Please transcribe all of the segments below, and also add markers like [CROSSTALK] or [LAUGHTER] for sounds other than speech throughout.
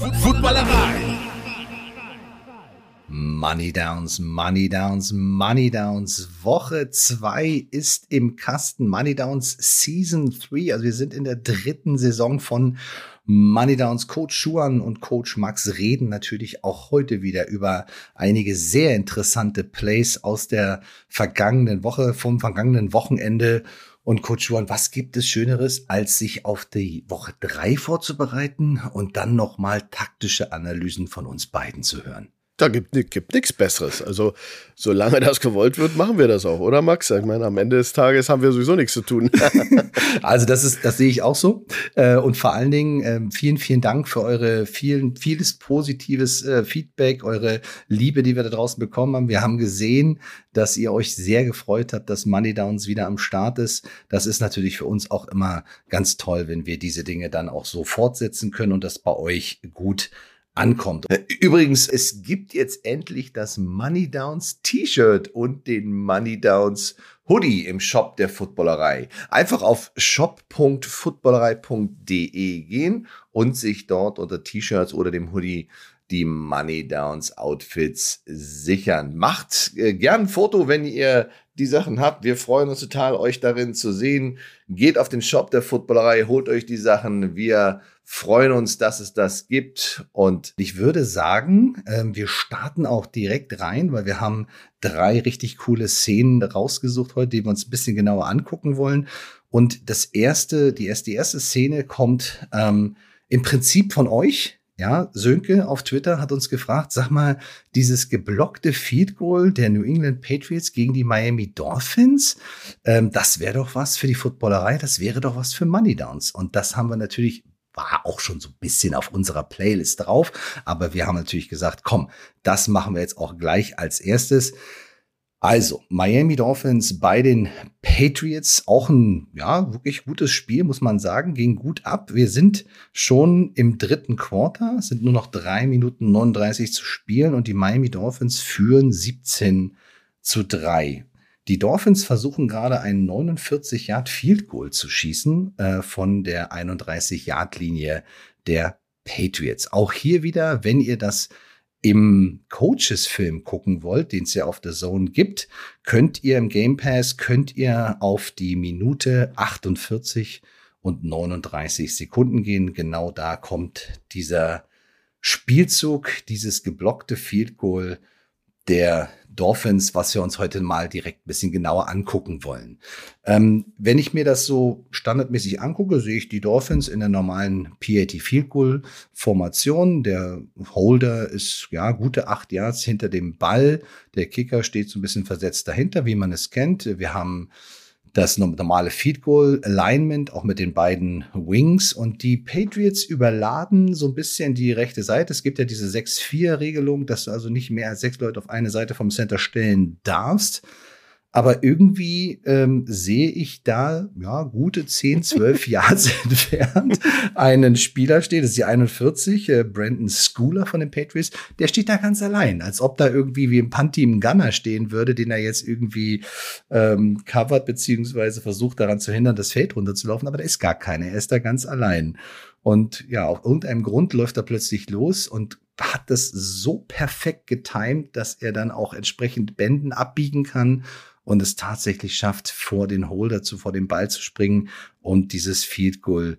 Footballerei. Money Downs, Money Downs, Money Downs. Woche 2 ist im Kasten. Money Downs Season 3. Also wir sind in der dritten Saison von Money Downs. Coach Schuan und Coach Max reden natürlich auch heute wieder über einige sehr interessante Plays aus der vergangenen Woche, vom vergangenen Wochenende. Und Coach Juan, was gibt es Schöneres, als sich auf die Woche drei vorzubereiten und dann nochmal taktische Analysen von uns beiden zu hören? Da gibt, gibt nichts Besseres. Also, solange das gewollt wird, machen wir das auch, oder Max? Ich meine, am Ende des Tages haben wir sowieso nichts zu tun. [LAUGHS] also, das ist, das sehe ich auch so. Äh, und vor allen Dingen ähm, vielen, vielen Dank für eure vielen, vieles positives äh, Feedback, eure Liebe, die wir da draußen bekommen haben. Wir haben gesehen, dass ihr euch sehr gefreut habt, dass Money Downs wieder am Start ist. Das ist natürlich für uns auch immer ganz toll, wenn wir diese Dinge dann auch so fortsetzen können und das bei euch gut ankommt. Äh, übrigens, es gibt jetzt endlich das Money Downs T-Shirt und den Money Downs Hoodie im Shop der Footballerei. Einfach auf shop.footballerei.de gehen und sich dort unter T-Shirts oder dem Hoodie die Money Downs Outfits sichern. Macht äh, gern ein Foto, wenn ihr die Sachen habt. Wir freuen uns total, euch darin zu sehen. Geht auf den Shop der Footballerei, holt euch die Sachen. Wir freuen uns, dass es das gibt. Und ich würde sagen, äh, wir starten auch direkt rein, weil wir haben drei richtig coole Szenen rausgesucht heute, die wir uns ein bisschen genauer angucken wollen. Und das erste, die erste, die erste Szene kommt ähm, im Prinzip von euch. Ja, Sönke auf Twitter hat uns gefragt, sag mal, dieses geblockte Field Goal der New England Patriots gegen die Miami Dolphins, ähm, das wäre doch was für die Footballerei, das wäre doch was für Money Downs. Und das haben wir natürlich war auch schon so ein bisschen auf unserer Playlist drauf. Aber wir haben natürlich gesagt, komm, das machen wir jetzt auch gleich als erstes. Also, Miami Dolphins bei den Patriots, auch ein, ja, wirklich gutes Spiel, muss man sagen, ging gut ab. Wir sind schon im dritten Quarter, sind nur noch drei Minuten 39 zu spielen und die Miami Dolphins führen 17 zu 3. Die Dolphins versuchen gerade ein 49 Yard Field Goal zu schießen äh, von der 31 Yard Linie der Patriots. Auch hier wieder, wenn ihr das im Coaches-Film gucken wollt, den es ja auf der Zone gibt, könnt ihr im Game Pass, könnt ihr auf die Minute 48 und 39 Sekunden gehen. Genau da kommt dieser Spielzug, dieses geblockte Field Goal der Dolphins, was wir uns heute mal direkt ein bisschen genauer angucken wollen. Ähm, wenn ich mir das so standardmäßig angucke, sehe ich die Dolphins in der normalen PAT Field Goal Formation. Der Holder ist ja gute acht Yards hinter dem Ball. Der Kicker steht so ein bisschen versetzt dahinter, wie man es kennt. Wir haben das normale Feed Goal Alignment, auch mit den beiden Wings. Und die Patriots überladen so ein bisschen die rechte Seite. Es gibt ja diese 6-4-Regelung, dass du also nicht mehr als sechs Leute auf eine Seite vom Center stellen darfst. Aber irgendwie ähm, sehe ich da ja gute 10, 12 [LAUGHS] Yards entfernt einen Spieler stehen, das ist die 41, äh, Brandon Schooler von den Patriots, der steht da ganz allein, als ob da irgendwie wie ein Panty im Gunner stehen würde, den er jetzt irgendwie ähm, covert, beziehungsweise versucht daran zu hindern, das Feld runterzulaufen, aber da ist gar keiner, er ist da ganz allein. Und ja, auf irgendeinem Grund läuft er plötzlich los und hat das so perfekt getimt, dass er dann auch entsprechend Bänden abbiegen kann und es tatsächlich schafft, vor den Holder zu, vor den Ball zu springen und dieses Field Goal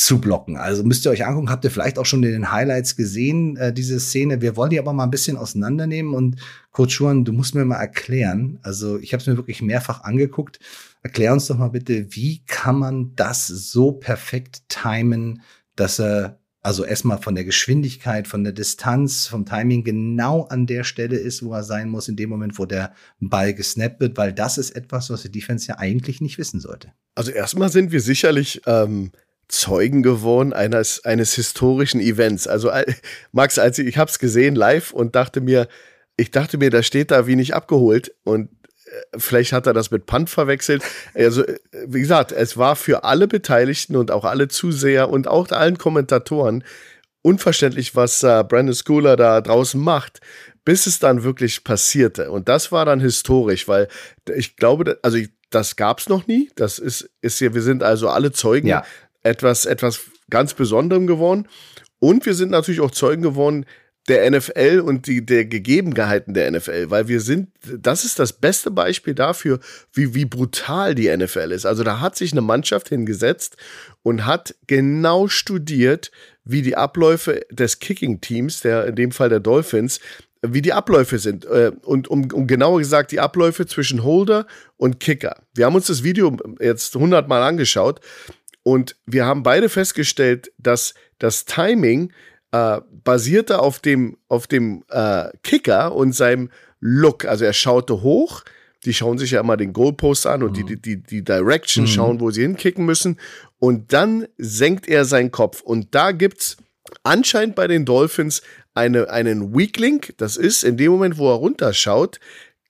zu blocken. Also müsst ihr euch angucken, habt ihr vielleicht auch schon in den Highlights gesehen, äh, diese Szene. Wir wollen die aber mal ein bisschen auseinandernehmen und Coach Schuhan, du musst mir mal erklären. Also ich habe es mir wirklich mehrfach angeguckt. Erklär uns doch mal bitte, wie kann man das so perfekt timen, dass er also erstmal von der Geschwindigkeit, von der Distanz, vom Timing genau an der Stelle ist, wo er sein muss, in dem Moment, wo der Ball gesnappt wird, weil das ist etwas, was die Defense ja eigentlich nicht wissen sollte. Also erstmal sind wir sicherlich ähm, Zeugen geworden eines, eines historischen Events. Also Max, als ich, ich habe es gesehen live und dachte mir, ich dachte mir, da steht da wie nicht abgeholt und vielleicht hat er das mit Punt verwechselt. Also, wie gesagt, es war für alle Beteiligten und auch alle Zuseher und auch allen Kommentatoren unverständlich, was äh, Brandon Schooler da draußen macht, bis es dann wirklich passierte. Und das war dann historisch, weil ich glaube, also das gab es noch nie. Das ist, ist hier, wir sind also alle Zeugen ja. etwas, etwas ganz Besonderem geworden. Und wir sind natürlich auch Zeugen geworden der NFL und die, der Gegebenheiten der NFL, weil wir sind, das ist das beste Beispiel dafür, wie, wie brutal die NFL ist. Also da hat sich eine Mannschaft hingesetzt und hat genau studiert, wie die Abläufe des Kicking-Teams, in dem Fall der Dolphins, wie die Abläufe sind. Äh, und um, um genauer gesagt, die Abläufe zwischen Holder und Kicker. Wir haben uns das Video jetzt hundertmal angeschaut und wir haben beide festgestellt, dass das Timing äh, basierte auf dem, auf dem äh, Kicker und seinem Look. Also er schaute hoch, die schauen sich ja immer den Goalpost an und mhm. die, die, die Direction mhm. schauen, wo sie hinkicken müssen. Und dann senkt er seinen Kopf. Und da gibt's anscheinend bei den Dolphins eine, einen Weak Link. Das ist, in dem Moment, wo er runterschaut,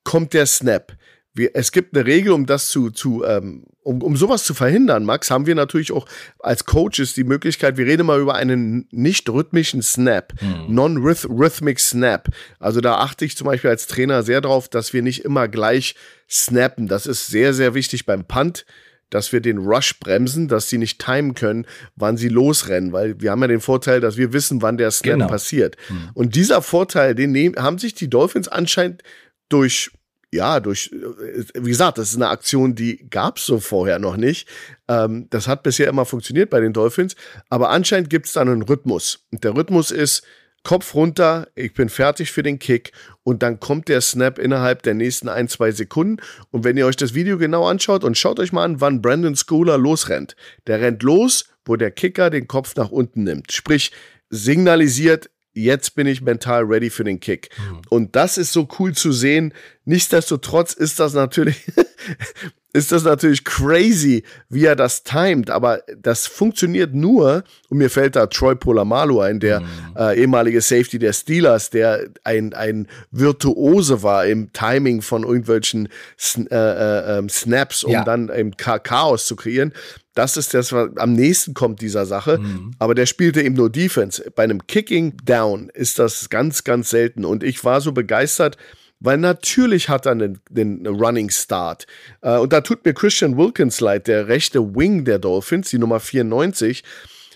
kommt der Snap wir, es gibt eine Regel, um das zu, zu ähm, um, um sowas zu verhindern, Max, haben wir natürlich auch als Coaches die Möglichkeit, wir reden mal über einen nicht rhythmischen Snap, hm. non-rhythmic Snap. Also da achte ich zum Beispiel als Trainer sehr darauf, dass wir nicht immer gleich snappen. Das ist sehr, sehr wichtig beim Punt dass wir den Rush bremsen, dass sie nicht timen können, wann sie losrennen, weil wir haben ja den Vorteil, dass wir wissen, wann der Snap genau. passiert. Hm. Und dieser Vorteil, den nehmen, haben sich die Dolphins anscheinend durch ja, durch, äh, wie gesagt, das ist eine Aktion, die gab's so vorher noch nicht. Ähm, das hat bisher immer funktioniert bei den Dolphins, aber anscheinend gibt's da einen Rhythmus. Und der Rhythmus ist Kopf runter, ich bin fertig für den Kick und dann kommt der Snap innerhalb der nächsten ein, zwei Sekunden. Und wenn ihr euch das Video genau anschaut und schaut euch mal an, wann Brandon Schooler losrennt. Der rennt los, wo der Kicker den Kopf nach unten nimmt. Sprich, signalisiert, jetzt bin ich mental ready für den Kick. Mhm. Und das ist so cool zu sehen. Nichtsdestotrotz ist das natürlich, [LAUGHS] ist das natürlich crazy, wie er das timet. Aber das funktioniert nur, und mir fällt da Troy Polamalu ein, der mhm. äh, ehemalige Safety der Steelers, der ein, ein Virtuose war im Timing von irgendwelchen äh, äh, ähm, Snaps, um ja. dann im Chaos zu kreieren. Das ist das, was am nächsten kommt dieser Sache. Mhm. Aber der spielte eben nur Defense. Bei einem Kicking Down ist das ganz, ganz selten. Und ich war so begeistert, weil natürlich hat er einen, einen Running Start. Äh, und da tut mir Christian Wilkins leid, der rechte Wing der Dolphins, die Nummer 94,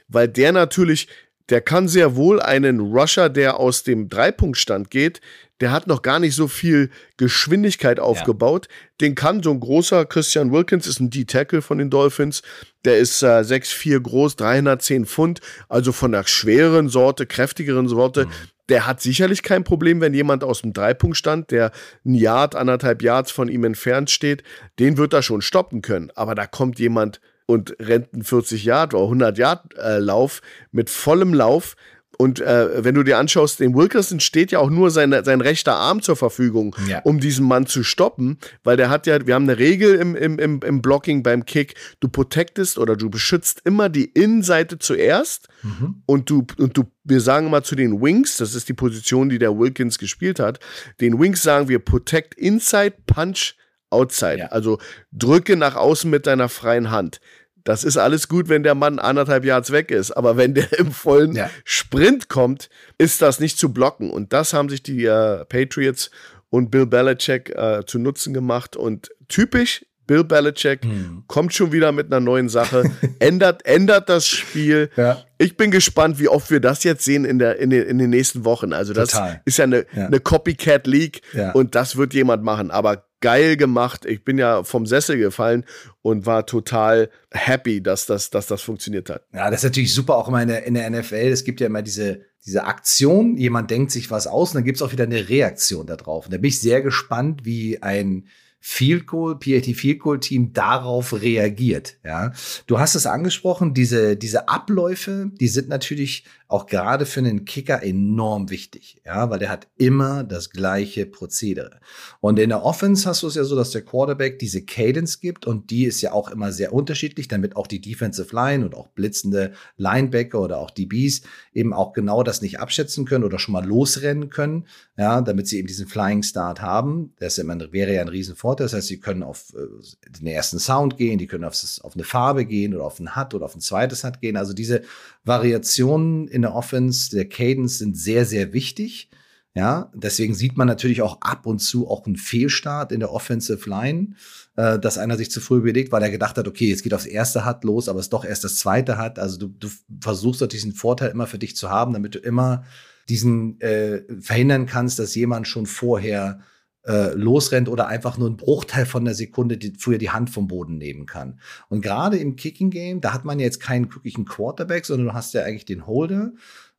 weil der natürlich, der kann sehr wohl einen Rusher, der aus dem Dreipunktstand geht, der hat noch gar nicht so viel Geschwindigkeit aufgebaut. Ja. Den kann so ein großer Christian Wilkins, ist ein D-Tackle von den Dolphins. Der ist äh, 6'4 groß, 310 Pfund, also von der schwereren Sorte, kräftigeren Sorte. Mhm. Der hat sicherlich kein Problem, wenn jemand aus dem Dreipunktstand, der ein Yard, anderthalb Yards von ihm entfernt steht, den wird er schon stoppen können. Aber da kommt jemand und rennt einen 40 Yard oder 100 Yard äh, Lauf mit vollem Lauf und äh, wenn du dir anschaust, dem Wilkerson steht ja auch nur sein, sein rechter Arm zur Verfügung, ja. um diesen Mann zu stoppen, weil der hat ja, wir haben eine Regel im, im, im, im Blocking beim Kick, du protectest oder du beschützt immer die Innenseite zuerst mhm. und du, und du, wir sagen mal zu den Wings, das ist die Position, die der Wilkins gespielt hat, den Wings sagen wir protect inside, punch outside. Ja. Also drücke nach außen mit deiner freien Hand. Das ist alles gut, wenn der Mann anderthalb Yards weg ist. Aber wenn der im vollen ja. Sprint kommt, ist das nicht zu blocken. Und das haben sich die äh, Patriots und Bill Belichick äh, zu Nutzen gemacht. Und typisch Bill Belichick hm. kommt schon wieder mit einer neuen Sache, [LAUGHS] ändert, ändert das Spiel. Ja. Ich bin gespannt, wie oft wir das jetzt sehen in, der, in, den, in den nächsten Wochen. Also, das Total. ist ja eine, ja. eine Copycat League ja. und das wird jemand machen. Aber geil gemacht. Ich bin ja vom Sessel gefallen und war total happy, dass das, dass das funktioniert hat. Ja, das ist natürlich super auch immer in der, in der NFL. Es gibt ja immer diese, diese Aktion, jemand denkt sich was aus und dann gibt es auch wieder eine Reaktion darauf. Und da bin ich sehr gespannt, wie ein Field Goal, PAT Field Goal Team darauf reagiert. Ja, du hast es angesprochen, diese, diese Abläufe, die sind natürlich auch gerade für einen Kicker enorm wichtig, ja, weil der hat immer das gleiche Prozedere. Und in der Offense hast du es ja so, dass der Quarterback diese Cadence gibt und die ist ja auch immer sehr unterschiedlich, damit auch die Defensive Line und auch blitzende Linebacker oder auch DBs eben auch genau das nicht abschätzen können oder schon mal losrennen können, ja, damit sie eben diesen Flying Start haben. Das wäre ja ein Riesenvorteil. Das heißt, sie können auf äh, den ersten Sound gehen, die können auf, eine Farbe gehen oder auf ein Hut oder auf ein zweites Hut gehen. Also diese Variationen in der Offense, der Cadence sind sehr, sehr wichtig. Ja, deswegen sieht man natürlich auch ab und zu auch einen Fehlstart in der Offensive Line, äh, dass einer sich zu früh überlegt, weil er gedacht hat, okay, jetzt geht aufs erste Hut los, aber es doch erst das zweite hat. Also du, du versuchst doch diesen Vorteil immer für dich zu haben, damit du immer diesen äh, verhindern kannst, dass jemand schon vorher äh, losrennt oder einfach nur einen Bruchteil von der Sekunde die, früher die Hand vom Boden nehmen kann. Und gerade im Kicking Game, da hat man jetzt keinen wirklichen Quarterback, sondern du hast ja eigentlich den Holder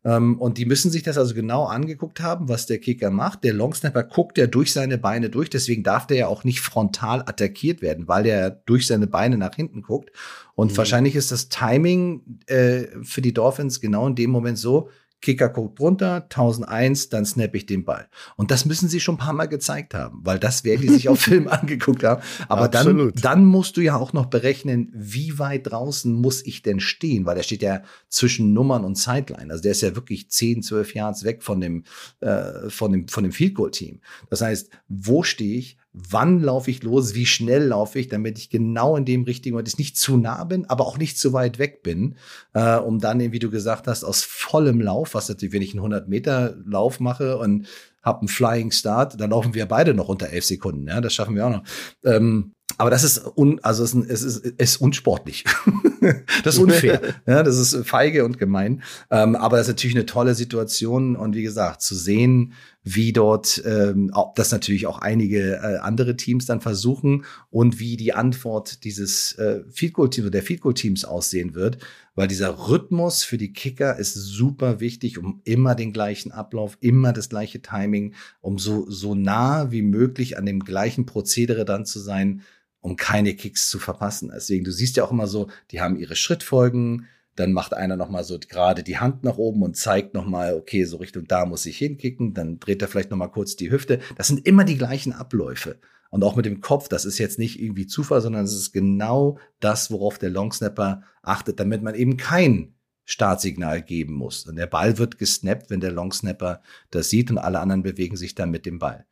ähm, und die müssen sich das also genau angeguckt haben, was der Kicker macht. Der Longsnapper guckt ja durch seine Beine durch, deswegen darf der ja auch nicht frontal attackiert werden, weil der durch seine Beine nach hinten guckt. Und mhm. wahrscheinlich ist das Timing äh, für die Dolphins genau in dem Moment so, Kicker guckt runter, 1001, dann snap ich den Ball. Und das müssen sie schon ein paar Mal gezeigt haben, weil das werden die sich auf [LAUGHS] Film angeguckt haben. Aber dann, dann musst du ja auch noch berechnen, wie weit draußen muss ich denn stehen, weil der steht ja zwischen Nummern und Sideline. Also der ist ja wirklich 10, 12 Yards weg von dem, äh, von dem, von dem Field Goal Team. Das heißt, wo stehe ich? Wann laufe ich los, wie schnell laufe ich, damit ich genau in dem richtigen Moment nicht zu nah bin, aber auch nicht zu weit weg bin, äh, um dann, wie du gesagt hast, aus vollem Lauf, was natürlich, wenn ich einen 100 Meter Lauf mache und habe einen Flying Start, dann laufen wir beide noch unter elf Sekunden. Ja, das schaffen wir auch noch. Ähm, aber das ist, un, also es ist, es ist, ist unsportlich. [LAUGHS] das ist unfair. [LAUGHS] ja, das ist feige und gemein. Ähm, aber das ist natürlich eine tolle Situation. Und wie gesagt, zu sehen, wie dort ähm, das natürlich auch einige äh, andere Teams dann versuchen und wie die Antwort dieses äh, Field Goal Teams oder der Field Goal Teams aussehen wird, weil dieser Rhythmus für die Kicker ist super wichtig, um immer den gleichen Ablauf, immer das gleiche Timing, um so so nah wie möglich an dem gleichen Prozedere dann zu sein, um keine Kicks zu verpassen. Deswegen, du siehst ja auch immer so, die haben ihre Schrittfolgen, dann macht einer noch mal so gerade die Hand nach oben und zeigt noch mal, okay, so Richtung da muss ich hinkicken, dann dreht er vielleicht noch mal kurz die Hüfte. Das sind immer die gleichen Abläufe. Und auch mit dem Kopf, das ist jetzt nicht irgendwie Zufall, sondern es ist genau das, worauf der Longsnapper achtet, damit man eben kein Startsignal geben muss. Und der Ball wird gesnappt, wenn der Longsnapper das sieht und alle anderen bewegen sich dann mit dem Ball.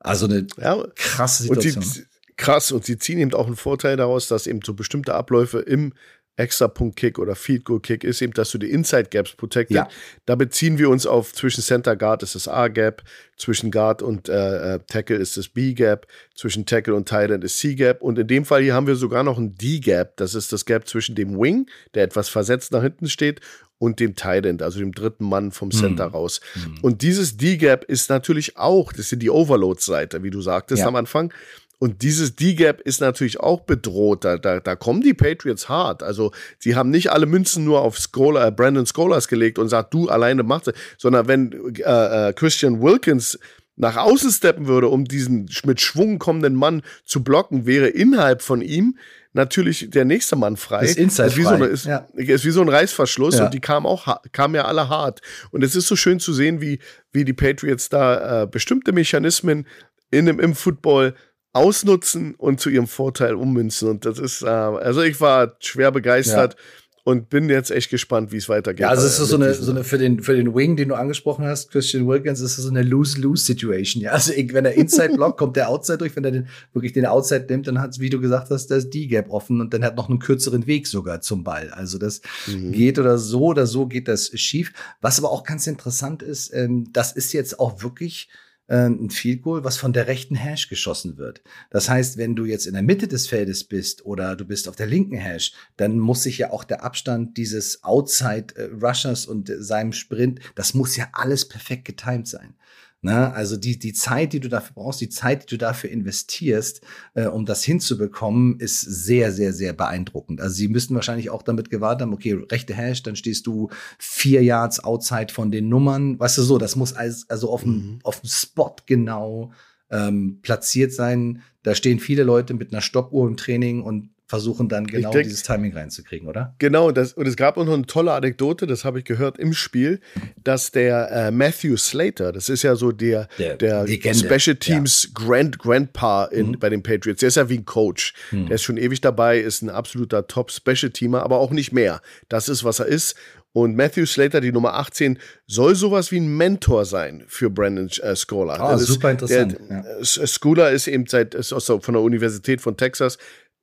Also eine ja, krasse Situation. Und sie, krass, und sie ziehen eben auch einen Vorteil daraus, dass eben so bestimmte Abläufe im Extra-Punkt-Kick oder Field-Goal-Kick ist eben, dass du die Inside-Gaps protected. Ja. Da beziehen wir uns auf zwischen Center-Guard ist das A-Gap, zwischen Guard und äh, äh Tackle ist das B-Gap, zwischen Tackle und Tight End ist C-Gap und in dem Fall hier haben wir sogar noch ein D-Gap. Das ist das Gap zwischen dem Wing, der etwas versetzt nach hinten steht, und dem Tight End, also dem dritten Mann vom Center mhm. raus. Mhm. Und dieses D-Gap ist natürlich auch, das ist die Overload-Seite, wie du sagtest ja. am Anfang. Und dieses D-Gap ist natürlich auch bedroht. Da, da, da kommen die Patriots hart. Also sie haben nicht alle Münzen nur auf Scholar, äh, Brandon Scholars gelegt und sagt, du alleine machst es, sondern wenn äh, äh, Christian Wilkins nach außen steppen würde, um diesen mit Schwung kommenden Mann zu blocken, wäre innerhalb von ihm natürlich der nächste Mann frei. Ist inside ist wie, frei. So eine, ist, ja. ist wie so ein Reißverschluss ja. und die kamen auch kamen ja alle hart. Und es ist so schön zu sehen, wie, wie die Patriots da äh, bestimmte Mechanismen in, im, im Football ausnutzen und zu ihrem Vorteil ummünzen. Und das ist, äh, also ich war schwer begeistert. Ja. Und bin jetzt echt gespannt, wie es weitergeht. Ja, also es ist so eine, so eine für den, für den Wing, den du angesprochen hast, Christian Wilkins, ist so eine Lose-Lose-Situation. Ja, also wenn er Inside blockt, kommt der Outside durch. Wenn er den, wirklich den Outside nimmt, dann hat es, wie du gesagt hast, das D-Gap offen und dann hat noch einen kürzeren Weg sogar zum Ball. Also das mhm. geht oder so oder so geht das schief. Was aber auch ganz interessant ist, ähm, das ist jetzt auch wirklich, ein Field Goal, was von der rechten Hash geschossen wird. Das heißt, wenn du jetzt in der Mitte des Feldes bist oder du bist auf der linken Hash, dann muss sich ja auch der Abstand dieses Outside äh, Rushers und seinem Sprint, das muss ja alles perfekt getimed sein. Ne? Also die, die Zeit, die du dafür brauchst, die Zeit, die du dafür investierst, äh, um das hinzubekommen, ist sehr, sehr, sehr beeindruckend. Also sie müssten wahrscheinlich auch damit gewartet haben, okay, rechte Hash, dann stehst du vier Yards outside von den Nummern. Weißt du so, das muss als, also auf dem, mhm. auf dem Spot genau ähm, platziert sein. Da stehen viele Leute mit einer Stoppuhr im Training und versuchen dann genau denk, dieses Timing reinzukriegen, oder? Genau, das, und es gab auch noch eine tolle Anekdote, das habe ich gehört im Spiel, dass der äh, Matthew Slater, das ist ja so der, der, der Special Teams ja. Grand Grandpa in, mhm. bei den Patriots, der ist ja wie ein Coach. Mhm. Der ist schon ewig dabei, ist ein absoluter Top Special Teamer, aber auch nicht mehr. Das ist, was er ist. Und Matthew Slater, die Nummer 18, soll sowas wie ein Mentor sein für Brandon äh, Scholar. Ah, super interessant. Der, ja. Scholar ist eben seit, ist aus, von der Universität von Texas,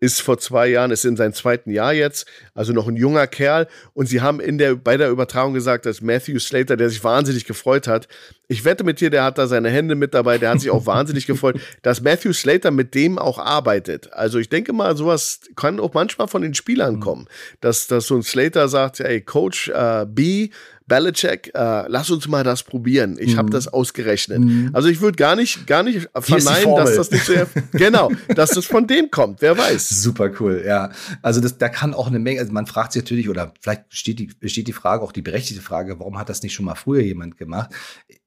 ist vor zwei Jahren, ist in seinem zweiten Jahr jetzt, also noch ein junger Kerl. Und sie haben in der, bei der Übertragung gesagt, dass Matthew Slater, der sich wahnsinnig gefreut hat, ich wette mit dir, der hat da seine Hände mit dabei, der hat sich auch [LAUGHS] wahnsinnig gefreut, dass Matthew Slater mit dem auch arbeitet. Also ich denke mal, sowas kann auch manchmal von den Spielern mhm. kommen, dass, dass so ein Slater sagt, ey, Coach äh, B, Belichick, äh, lass uns mal das probieren. Ich mhm. habe das ausgerechnet. Mhm. Also ich würde gar nicht, gar nicht verneinen, dass das nicht so, [LAUGHS] genau, dass das von dem kommt. Wer weiß. Super cool, ja. Also das, da kann auch eine Menge. Also man fragt sich natürlich oder vielleicht steht die, besteht die Frage auch die berechtigte Frage, warum hat das nicht schon mal früher jemand gemacht?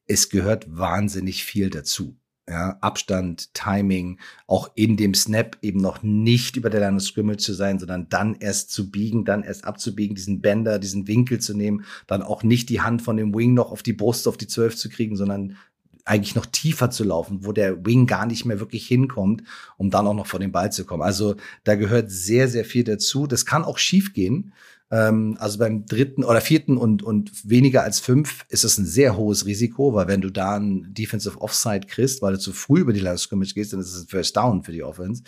Es gehört wahnsinnig viel dazu ja, Abstand, Timing, auch in dem Snap eben noch nicht über der Line of Scrimmage zu sein, sondern dann erst zu biegen, dann erst abzubiegen, diesen Bender, diesen Winkel zu nehmen, dann auch nicht die Hand von dem Wing noch auf die Brust, auf die Zwölf zu kriegen, sondern eigentlich noch tiefer zu laufen, wo der Wing gar nicht mehr wirklich hinkommt, um dann auch noch vor den Ball zu kommen. Also da gehört sehr, sehr viel dazu. Das kann auch schief gehen. Ähm, also beim dritten oder vierten und, und weniger als fünf ist es ein sehr hohes Risiko, weil wenn du da ein Defensive Offside kriegst, weil du zu früh über die Line Scrimmage gehst, dann ist es ein First Down für die Offense.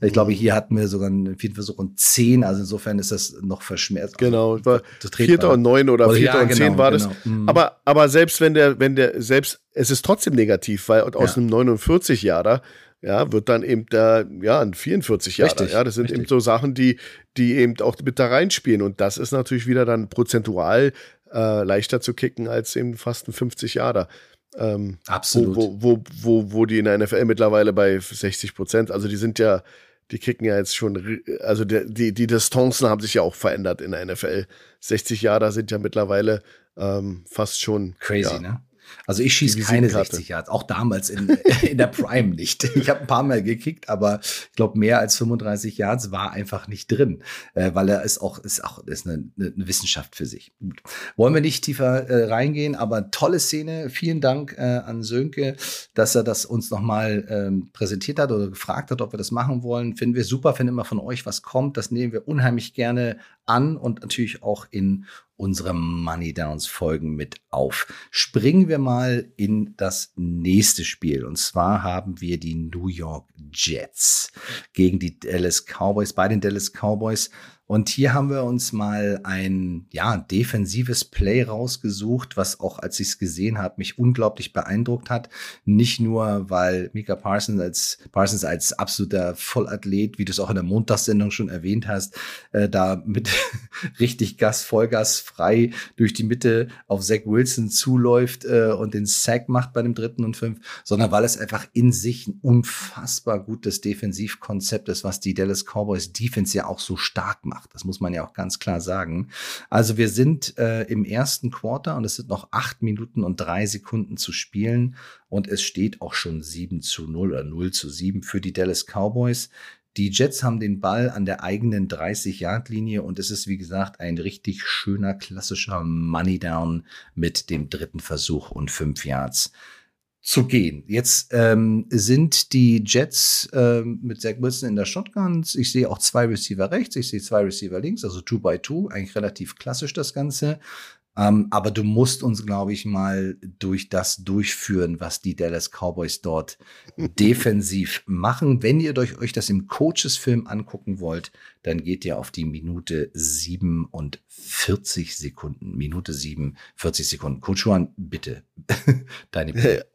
Ich glaube, mhm. hier hatten wir sogar einen vierten Versuch und zehn, also insofern ist das noch verschmerzt. Genau, war vierter und neun oder, oder vierter ja, und genau, zehn war genau. das. Mhm. Aber, aber selbst wenn der, wenn der, selbst, es ist trotzdem negativ, weil aus ja. einem 49 Jahre ja, wird dann eben da, ja, ein 44 Jahre. Richtig, ja, das sind richtig. eben so Sachen, die, die eben auch mit da reinspielen. Und das ist natürlich wieder dann prozentual äh, leichter zu kicken als eben fast ein 50 Jahre. Ähm, Absolut. Wo, wo, wo, wo die in der NFL mittlerweile bei 60 Prozent, also die sind ja, die kicken ja jetzt schon, also der, die, die Distanzen haben sich ja auch verändert in der NFL. 60 Jahre sind ja mittlerweile ähm, fast schon. Crazy, ja, ne? Also ich schieße keine 60 Yards, auch damals in, [LAUGHS] in der Prime nicht. Ich habe ein paar Mal gekickt, aber ich glaube, mehr als 35 Yards war einfach nicht drin, äh, weil er ist auch, ist auch ist eine, eine Wissenschaft für sich. Gut. Wollen wir nicht tiefer äh, reingehen, aber tolle Szene. Vielen Dank äh, an Sönke, dass er das uns nochmal ähm, präsentiert hat oder gefragt hat, ob wir das machen wollen. Finden wir super, wenn immer von euch was kommt. Das nehmen wir unheimlich gerne an und natürlich auch in unsere Money Downs Folgen mit auf. Springen wir mal in das nächste Spiel. Und zwar haben wir die New York Jets gegen die Dallas Cowboys. Bei den Dallas Cowboys und hier haben wir uns mal ein ja, defensives Play rausgesucht, was auch, als ich es gesehen habe, mich unglaublich beeindruckt hat. Nicht nur, weil Mika Parsons als, Parsons als absoluter Vollathlet, wie du es auch in der Montagssendung schon erwähnt hast, äh, da mit [LAUGHS] richtig Gas, Vollgas frei durch die Mitte auf Zach Wilson zuläuft äh, und den Sack macht bei dem dritten und fünf, sondern weil es einfach in sich ein unfassbar gutes Defensivkonzept ist, was die Dallas Cowboys Defense ja auch so stark macht macht. Das muss man ja auch ganz klar sagen. Also wir sind äh, im ersten Quarter und es sind noch acht Minuten und drei Sekunden zu spielen und es steht auch schon 7 zu 0 oder 0 zu 7 für die Dallas Cowboys. Die Jets haben den Ball an der eigenen 30-Yard-Linie und es ist, wie gesagt, ein richtig schöner, klassischer Money Down mit dem dritten Versuch und fünf Yards zu gehen. Jetzt ähm, sind die Jets ähm, mit Zach Wilson in der Shotguns. Ich sehe auch zwei Receiver rechts, ich sehe zwei Receiver links, also two by two, eigentlich relativ klassisch das Ganze. Ähm, aber du musst uns, glaube ich, mal durch das durchführen, was die Dallas Cowboys dort [LAUGHS] defensiv machen. Wenn ihr euch das im Coaches-Film angucken wollt, dann geht ihr auf die Minute 47 Sekunden. Minute 47 Sekunden. Coach Juan, bitte, [LAUGHS] deine Bitte.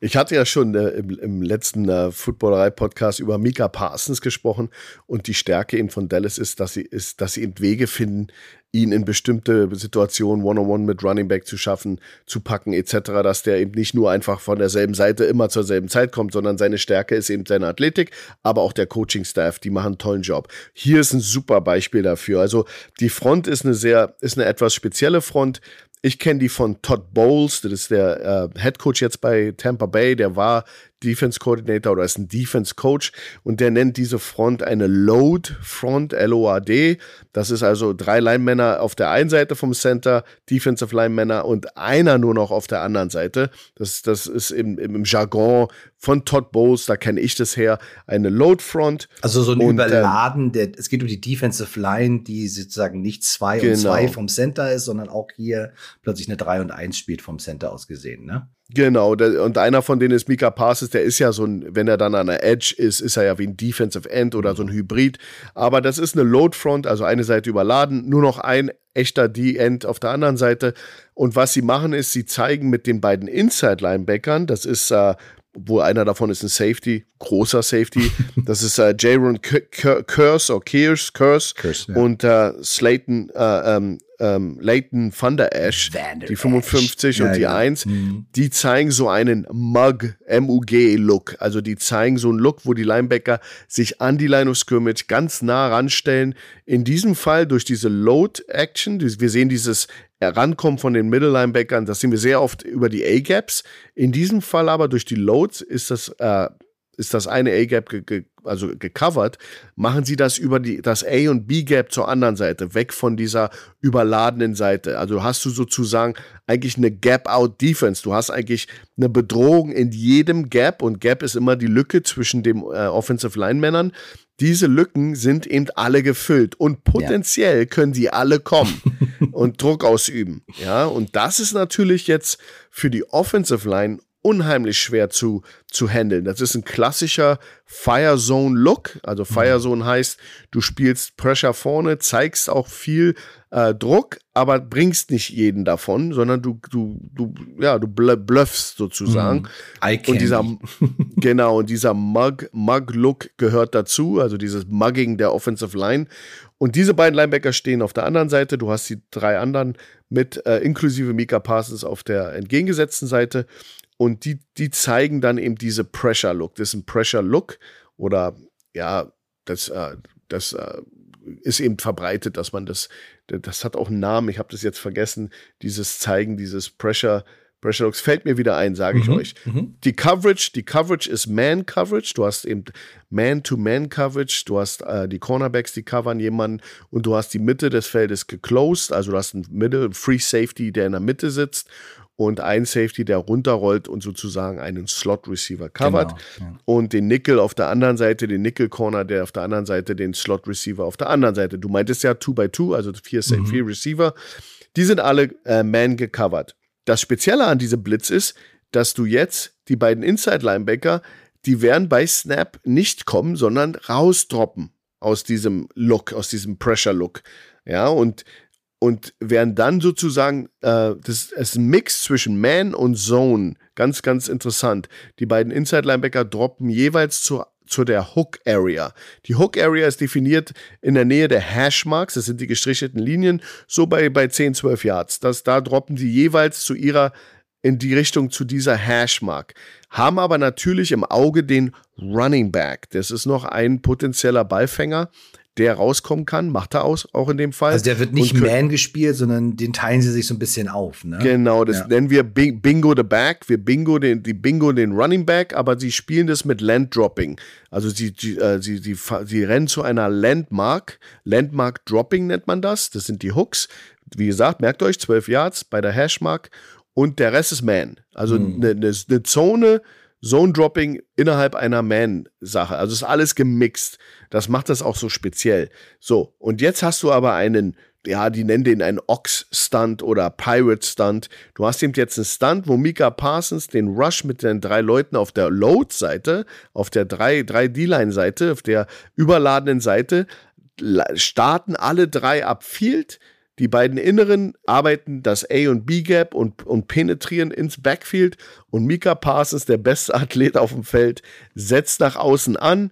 Ich hatte ja schon äh, im, im, letzten äh, Footballerei-Podcast über Mika Parsons gesprochen und die Stärke eben von Dallas ist, dass sie, ist, dass sie eben Wege finden, ihn in bestimmte Situationen One-on-One mit Running Back zu schaffen, zu packen etc., dass der eben nicht nur einfach von derselben Seite immer zur selben Zeit kommt, sondern seine Stärke ist eben seine Athletik, aber auch der Coaching-Staff, die machen einen tollen Job. Hier ist ein super Beispiel dafür. Also die Front ist eine sehr, ist eine etwas spezielle Front. Ich kenne die von Todd Bowles, das ist der äh, Head Coach jetzt bei Tampa Bay, der war Defense Coordinator oder ist ein Defense Coach und der nennt diese Front eine Load Front, L-O-A-D. Das ist also drei Linemänner auf der einen Seite vom Center, Defensive Linemänner und einer nur noch auf der anderen Seite. Das, das ist im, im Jargon von Todd Bowles, da kenne ich das her, eine Load Front. Also so ein und, ähm, Überladen, der, es geht um die Defensive Line, die sozusagen nicht zwei genau. und zwei vom Center ist, sondern auch hier plötzlich eine drei und eins spielt vom Center aus gesehen, ne? Genau, und einer von denen ist Mika Parsons, der ist ja so ein, wenn er dann an der Edge ist, ist er ja wie ein Defensive End oder so ein Hybrid. Aber das ist eine Load Front, also eine Seite überladen, nur noch ein echter D-End auf der anderen Seite. Und was sie machen ist, sie zeigen mit den beiden Inside-Linebackern, das ist äh, wo einer davon ist ein Safety, großer Safety. [LAUGHS] Das ist äh, Jaron Curse oder Kears, Curse, Curse ja. und äh, Slayton, äh, ähm, ähm, Leighton Van der Ash, die 55 ja, und die ja. 1, mhm. die zeigen so einen Mug, M-U-G-Look. Also die zeigen so einen Look, wo die Linebacker sich an die Line of Scrimmage ganz nah ranstellen. In diesem Fall durch diese Load-Action, wir sehen dieses Herankommen von den Middle-Linebackern, das sehen wir sehr oft über die A-Gaps. In diesem Fall aber durch die Loads ist das äh, ist das eine A-Gap ge ge also gecovert, machen sie das über die, das A- und B-Gap zur anderen Seite, weg von dieser überladenen Seite. Also hast du sozusagen eigentlich eine Gap-Out-Defense. Du hast eigentlich eine Bedrohung in jedem Gap und Gap ist immer die Lücke zwischen den äh, Offensive Line-Männern. Diese Lücken sind eben alle gefüllt und potenziell ja. können die alle kommen [LAUGHS] und Druck ausüben. Ja, und das ist natürlich jetzt für die Offensive Line unheimlich schwer zu, zu handeln. Das ist ein klassischer Fire Zone Look. Also Fire mhm. Zone heißt, du spielst Pressure vorne, zeigst auch viel äh, Druck, aber bringst nicht jeden davon, sondern du, du, du, ja, du bluffst sozusagen. Mm, und dieser, [LAUGHS] genau, und dieser Mug, Mug Look gehört dazu, also dieses Mugging der Offensive Line. Und diese beiden Linebacker stehen auf der anderen Seite. Du hast die drei anderen mit äh, inklusive Mika Parsons auf der entgegengesetzten Seite. Und die, die zeigen dann eben diese Pressure Look. Das ist ein Pressure Look oder ja, das, äh, das äh, ist eben verbreitet, dass man das, das hat auch einen Namen, ich habe das jetzt vergessen, dieses Zeigen, dieses Pressure, Pressure Looks fällt mir wieder ein, sage ich mhm, euch. Mhm. Die Coverage, die Coverage ist Man Coverage. Du hast eben Man-to-Man Coverage. Du hast äh, die Cornerbacks, die covern jemanden und du hast die Mitte des Feldes geclosed. Also du hast einen Middle Free Safety, der in der Mitte sitzt und ein Safety, der runterrollt und sozusagen einen Slot-Receiver covert. Genau, ja. Und den Nickel auf der anderen Seite, den Nickel-Corner, der auf der anderen Seite den Slot-Receiver auf der anderen Seite. Du meintest ja 2x2, also vier, mhm. vier Receiver. Die sind alle äh, man gecovert. Das Spezielle an diesem Blitz ist, dass du jetzt die beiden Inside-Linebacker, die werden bei Snap nicht kommen, sondern rausdroppen aus diesem Look, aus diesem Pressure-Look. Ja, und und werden dann sozusagen, äh, das ist ein Mix zwischen Man und Zone. Ganz, ganz interessant. Die beiden Inside-Linebacker droppen jeweils zu, zu der Hook-Area. Die Hook-Area ist definiert in der Nähe der Hashmarks, das sind die gestrichelten Linien, so bei, bei 10, 12 Yards. Das, da droppen sie jeweils zu ihrer, in die Richtung zu dieser Hashmark. Haben aber natürlich im Auge den Running Back. Das ist noch ein potenzieller Ballfänger der rauskommen kann, macht er aus, auch in dem Fall. Also der wird nicht Man gespielt, sondern den teilen sie sich so ein bisschen auf. Ne? Genau, das ja. nennen wir Bingo the Back. Wir Bingo den, die Bingo den Running Back, aber sie spielen das mit Landdropping. Also sie, sie, äh, sie, sie, sie rennen zu einer Landmark. Landmark Dropping nennt man das. Das sind die Hooks. Wie gesagt, merkt euch, 12 Yards bei der Hashmark und der Rest ist Man. Also eine hm. ne, ne Zone, Zone-Dropping innerhalb einer Man-Sache. Also ist alles gemixt. Das macht das auch so speziell. So, und jetzt hast du aber einen, ja, die nennen den einen Ox-Stunt oder Pirate-Stunt. Du hast eben jetzt einen Stunt, wo Mika Parsons den Rush mit den drei Leuten auf der Load-Seite, auf der 3D-Line-Seite, auf der überladenen Seite, starten alle drei ab Field die beiden Inneren arbeiten das A- und B-Gap und, und penetrieren ins Backfield. Und Mika Parsons, der beste Athlet auf dem Feld, setzt nach außen an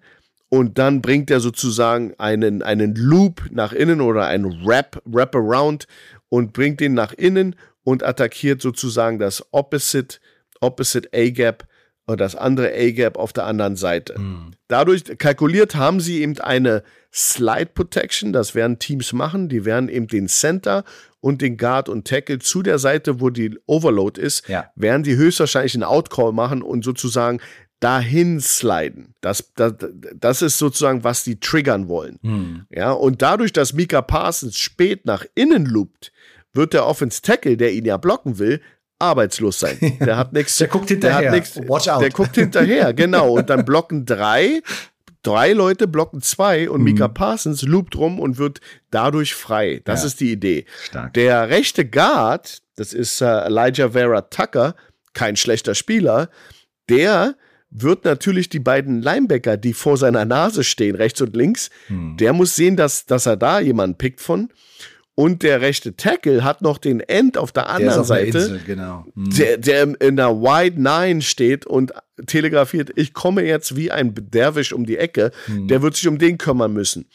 und dann bringt er sozusagen einen, einen Loop nach innen oder einen Wrap, Wraparound und bringt den nach innen und attackiert sozusagen das Opposite, Opposite A-Gap und das andere A-Gap auf der anderen Seite. Mhm. Dadurch kalkuliert haben sie eben eine Slide Protection, das werden Teams machen, die werden eben den Center und den Guard und Tackle zu der Seite, wo die Overload ist, ja. werden die höchstwahrscheinlich einen Outcall machen und sozusagen dahin sliden. Das, das, das ist sozusagen, was die triggern wollen. Mhm. Ja, und dadurch, dass Mika Parsons spät nach innen loopt, wird der Offense Tackle, der ihn ja blocken will, arbeitslos sein. [LAUGHS] Der hat nichts. Der guckt hinterher. Der, nix, Watch out. der guckt hinterher, [LAUGHS] genau. Und dann blocken drei, drei Leute blocken zwei und mhm. Mika Parsons loopt rum und wird dadurch frei. Das ja. ist die Idee. Stark. Der rechte Guard, das ist äh, Elijah Vera Tucker, kein schlechter Spieler, der wird natürlich die beiden Linebacker, die vor seiner Nase stehen, rechts und links, hm. der muss sehen, dass, dass er da jemanden pickt von. Und der rechte Tackle hat noch den End auf der anderen der Seite, Insel, genau. hm. der, der in der Wide Nine steht und telegrafiert, ich komme jetzt wie ein Derwisch um die Ecke, hm. der wird sich um den kümmern müssen.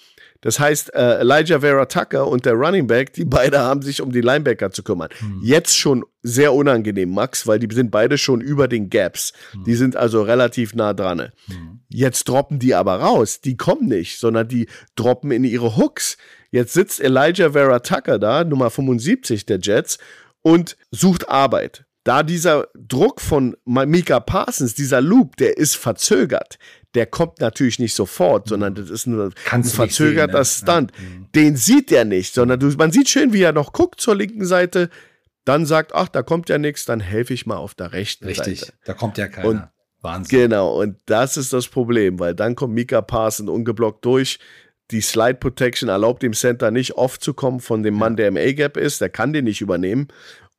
Das heißt, äh, Elijah Vera Tucker und der Running Back, die beide haben sich um die Linebacker zu kümmern. Hm. Jetzt schon sehr unangenehm, Max, weil die sind beide schon über den Gaps. Hm. Die sind also relativ nah dran. Hm. Jetzt droppen die aber raus. Die kommen nicht, sondern die droppen in ihre Hooks. Jetzt sitzt Elijah Vera Tucker da, Nummer 75 der Jets, und sucht Arbeit da dieser Druck von Mika Parsons, dieser Loop, der ist verzögert der kommt natürlich nicht sofort, mhm. sondern das ist nur Kannst ein verzögerter sehen, ne? Stunt. Mhm. Den sieht er nicht, sondern du, man sieht schön, wie er noch guckt zur linken Seite, dann sagt, ach, da kommt ja nichts, dann helfe ich mal auf der rechten Richtig, Seite. da kommt ja keiner. Und Wahnsinn. Genau, und das ist das Problem, weil dann kommt Mika Parson ungeblockt durch. Die Slide Protection erlaubt dem Center nicht oft zu kommen von dem Mann, der im A-Gap ist. Der kann den nicht übernehmen.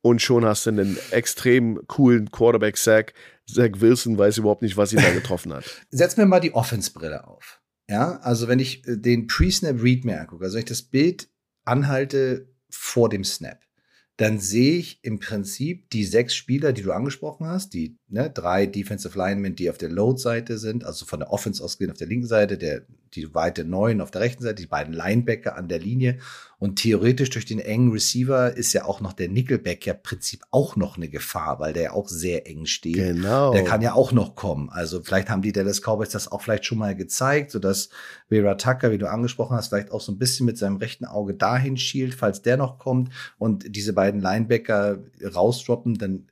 Und schon hast du einen extrem coolen Quarterback-Sack. Zach Wilson weiß überhaupt nicht, was ihn da [LAUGHS] getroffen hat. Setz mir mal die Offense-Brille auf. Ja, also wenn ich äh, den Pre-Snap-Read mir angucke, also ich das Bild anhalte vor dem Snap, dann sehe ich im Prinzip die sechs Spieler, die du angesprochen hast, die ne, drei Defensive Linemen, die auf der Load-Seite sind, also von der Offense ausgehend auf der linken Seite, der, die weite neun auf der rechten Seite, die beiden Linebacker an der Linie und theoretisch durch den engen Receiver ist ja auch noch der Nickelback ja im Prinzip auch noch eine Gefahr, weil der ja auch sehr eng steht. Genau. Der kann ja auch noch kommen. Also vielleicht haben die Dallas Cowboys das auch vielleicht schon mal gezeigt, sodass Vera Tucker, wie du angesprochen hast, vielleicht auch so ein bisschen mit seinem rechten Auge dahin schielt, falls der noch kommt und diese beiden Linebacker rausdroppen, dann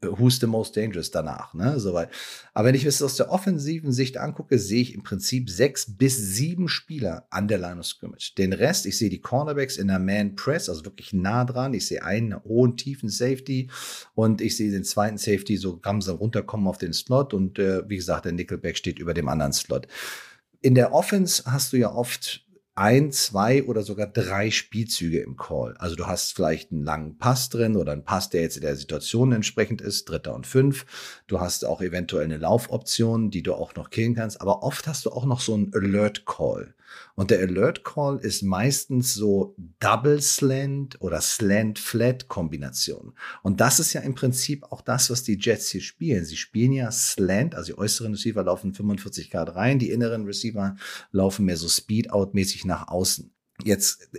who's the most dangerous danach, ne? Soweit. Aber wenn ich es aus der offensiven Sicht angucke, sehe ich im Prinzip sechs bis sieben Spieler an der Line of Scrimmage. Den Rest, ich sehe die Cornerbacks in der Man Press, also wirklich nah dran. Ich sehe einen hohen, tiefen Safety und ich sehe den zweiten Safety so langsam runterkommen auf den Slot und äh, wie gesagt, der Nickelback steht über dem anderen Slot. In der Offense hast du ja oft ein, zwei oder sogar drei Spielzüge im Call. Also du hast vielleicht einen langen Pass drin oder einen Pass, der jetzt in der Situation entsprechend ist, dritter und fünf. Du hast auch eventuell eine Laufoption, die du auch noch killen kannst. Aber oft hast du auch noch so einen Alert Call. Und der Alert Call ist meistens so Double Slant oder Slant Flat Kombination. Und das ist ja im Prinzip auch das, was die Jets hier spielen. Sie spielen ja Slant, also die äußeren Receiver laufen 45 Grad rein, die inneren Receiver laufen mehr so Speed Out mäßig nach außen. Jetzt